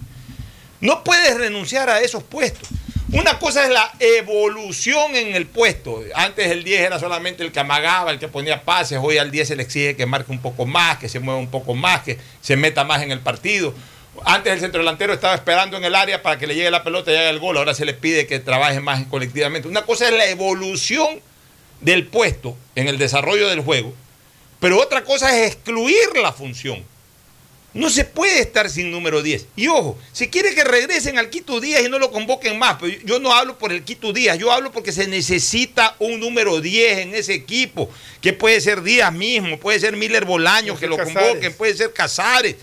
No puedes renunciar a esos puestos. Una cosa es la evolución en el puesto. Antes el 10 era solamente el que amagaba, el que ponía pases. Hoy al 10 se le exige que marque un poco más, que se mueva un poco más, que se meta más en el partido. Antes el centro delantero estaba esperando en el área para que le llegue la pelota y haga el gol. Ahora se le pide que trabaje más colectivamente. Una cosa es la evolución del puesto en el desarrollo del juego, pero otra cosa es excluir la función. No se puede estar sin número 10. Y ojo, si quiere que regresen al Quito Díaz y no lo convoquen más, pero yo no hablo por el Quito Díaz, yo hablo porque se necesita un número 10 en ese equipo, que puede ser Díaz mismo, puede ser Miller Bolaños, que lo Casares. convoquen, puede ser Casares,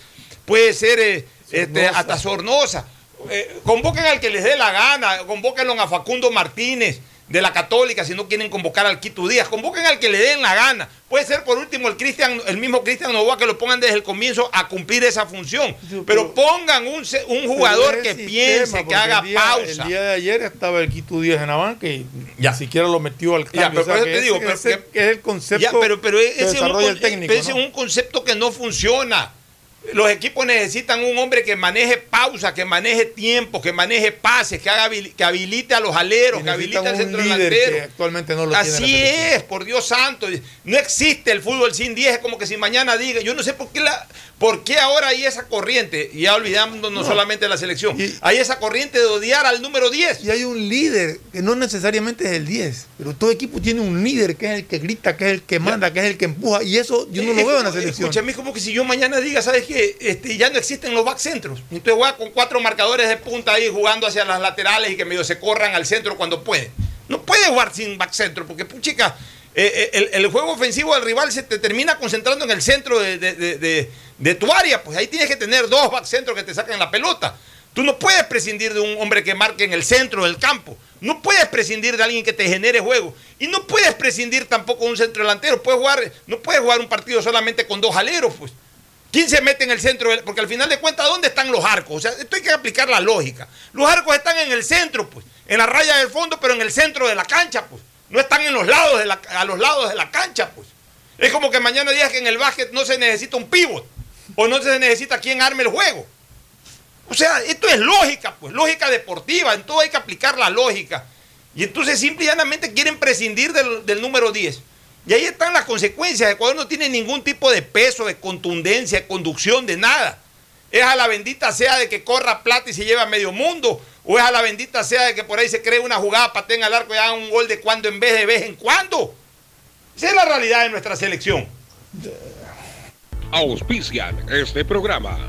puede ser eh, este, hasta Sornosa. Eh, convoquen al que les dé la gana, convóquenlo a Facundo Martínez de la Católica si no quieren convocar al Quito Díaz, convoquen al que le den la gana. Puede ser por último el Cristian, el mismo Cristian Novoa que lo pongan desde el comienzo a cumplir esa función. Pero pongan un, un jugador que sistema, piense, que haga el día- pausa. El día de ayer estaba el Quito Díaz en la banca y Ya. ni siquiera lo metió al Ya, cambio. pero eso te digo, pero ese, que- es el concepto Ya, pero, ese, es un, desarrolla con- el técnico. pero ese ¿no? es un concepto que no funciona. Los equipos necesitan un hombre que maneje pausa, que maneje tiempo, que maneje pases, que, haga, que habilite a los aleros, que habilite al centro delantero. que actualmente no lo Así es, por Dios santo. No existe el fútbol sin 10, es como que si mañana diga, yo no sé por qué, la, por qué ahora hay esa corriente, y ya olvidándonos No. solamente de la selección, hay esa corriente de odiar al número 10. Y hay un líder que no necesariamente es el 10, pero todo equipo tiene un líder que es el que grita, que es el que manda, que es el que empuja, y eso yo no Es lo veo en la selección. Escúchame, es como que si yo mañana diga, ¿sabes qué? Este, ya no existen los back centros. Entonces voy a con cuatro marcadores de punta ahí jugando hacia las laterales y que medio se corran al centro cuando pueden. No puede jugar sin back centro, porque puchica, eh, eh, el, juego ofensivo del rival se te termina concentrando en el centro de tu área. Pues ahí tienes que tener dos back centros que te saquen la pelota. Tú no puedes prescindir de un hombre que marque en el centro del campo. No puedes prescindir de alguien que te genere juego. Y no puedes prescindir tampoco de un centro delantero. Puedes jugar, no puedes jugar un partido solamente con dos aleros, pues. ¿Quién se mete en el centro? del- Porque al final de cuentas, ¿dónde están los arcos? O sea, esto hay que aplicar la lógica. Los arcos están en el centro, pues. En la raya del fondo, pero en el centro de la cancha, pues. No están en los lados de la- a los lados de la cancha, pues. Es como que mañana digas que en el básquet no se necesita un pivot. O no se necesita quien arme el juego. O sea, esto es lógica, pues, lógica deportiva. En todo hay que aplicar la lógica. Y entonces simple y llanamente quieren prescindir del, del número 10. Y ahí están las consecuencias. Ecuador no tiene ningún tipo de peso, de contundencia, de conducción, de nada. Es a la bendita sea de que corra plata y se lleve a medio mundo. O es a la bendita sea de que por ahí se cree una jugada, pateen al arco y hagan un gol de cuando en vez de vez en cuando. Esa es la realidad de nuestra selección. Auspician este programa.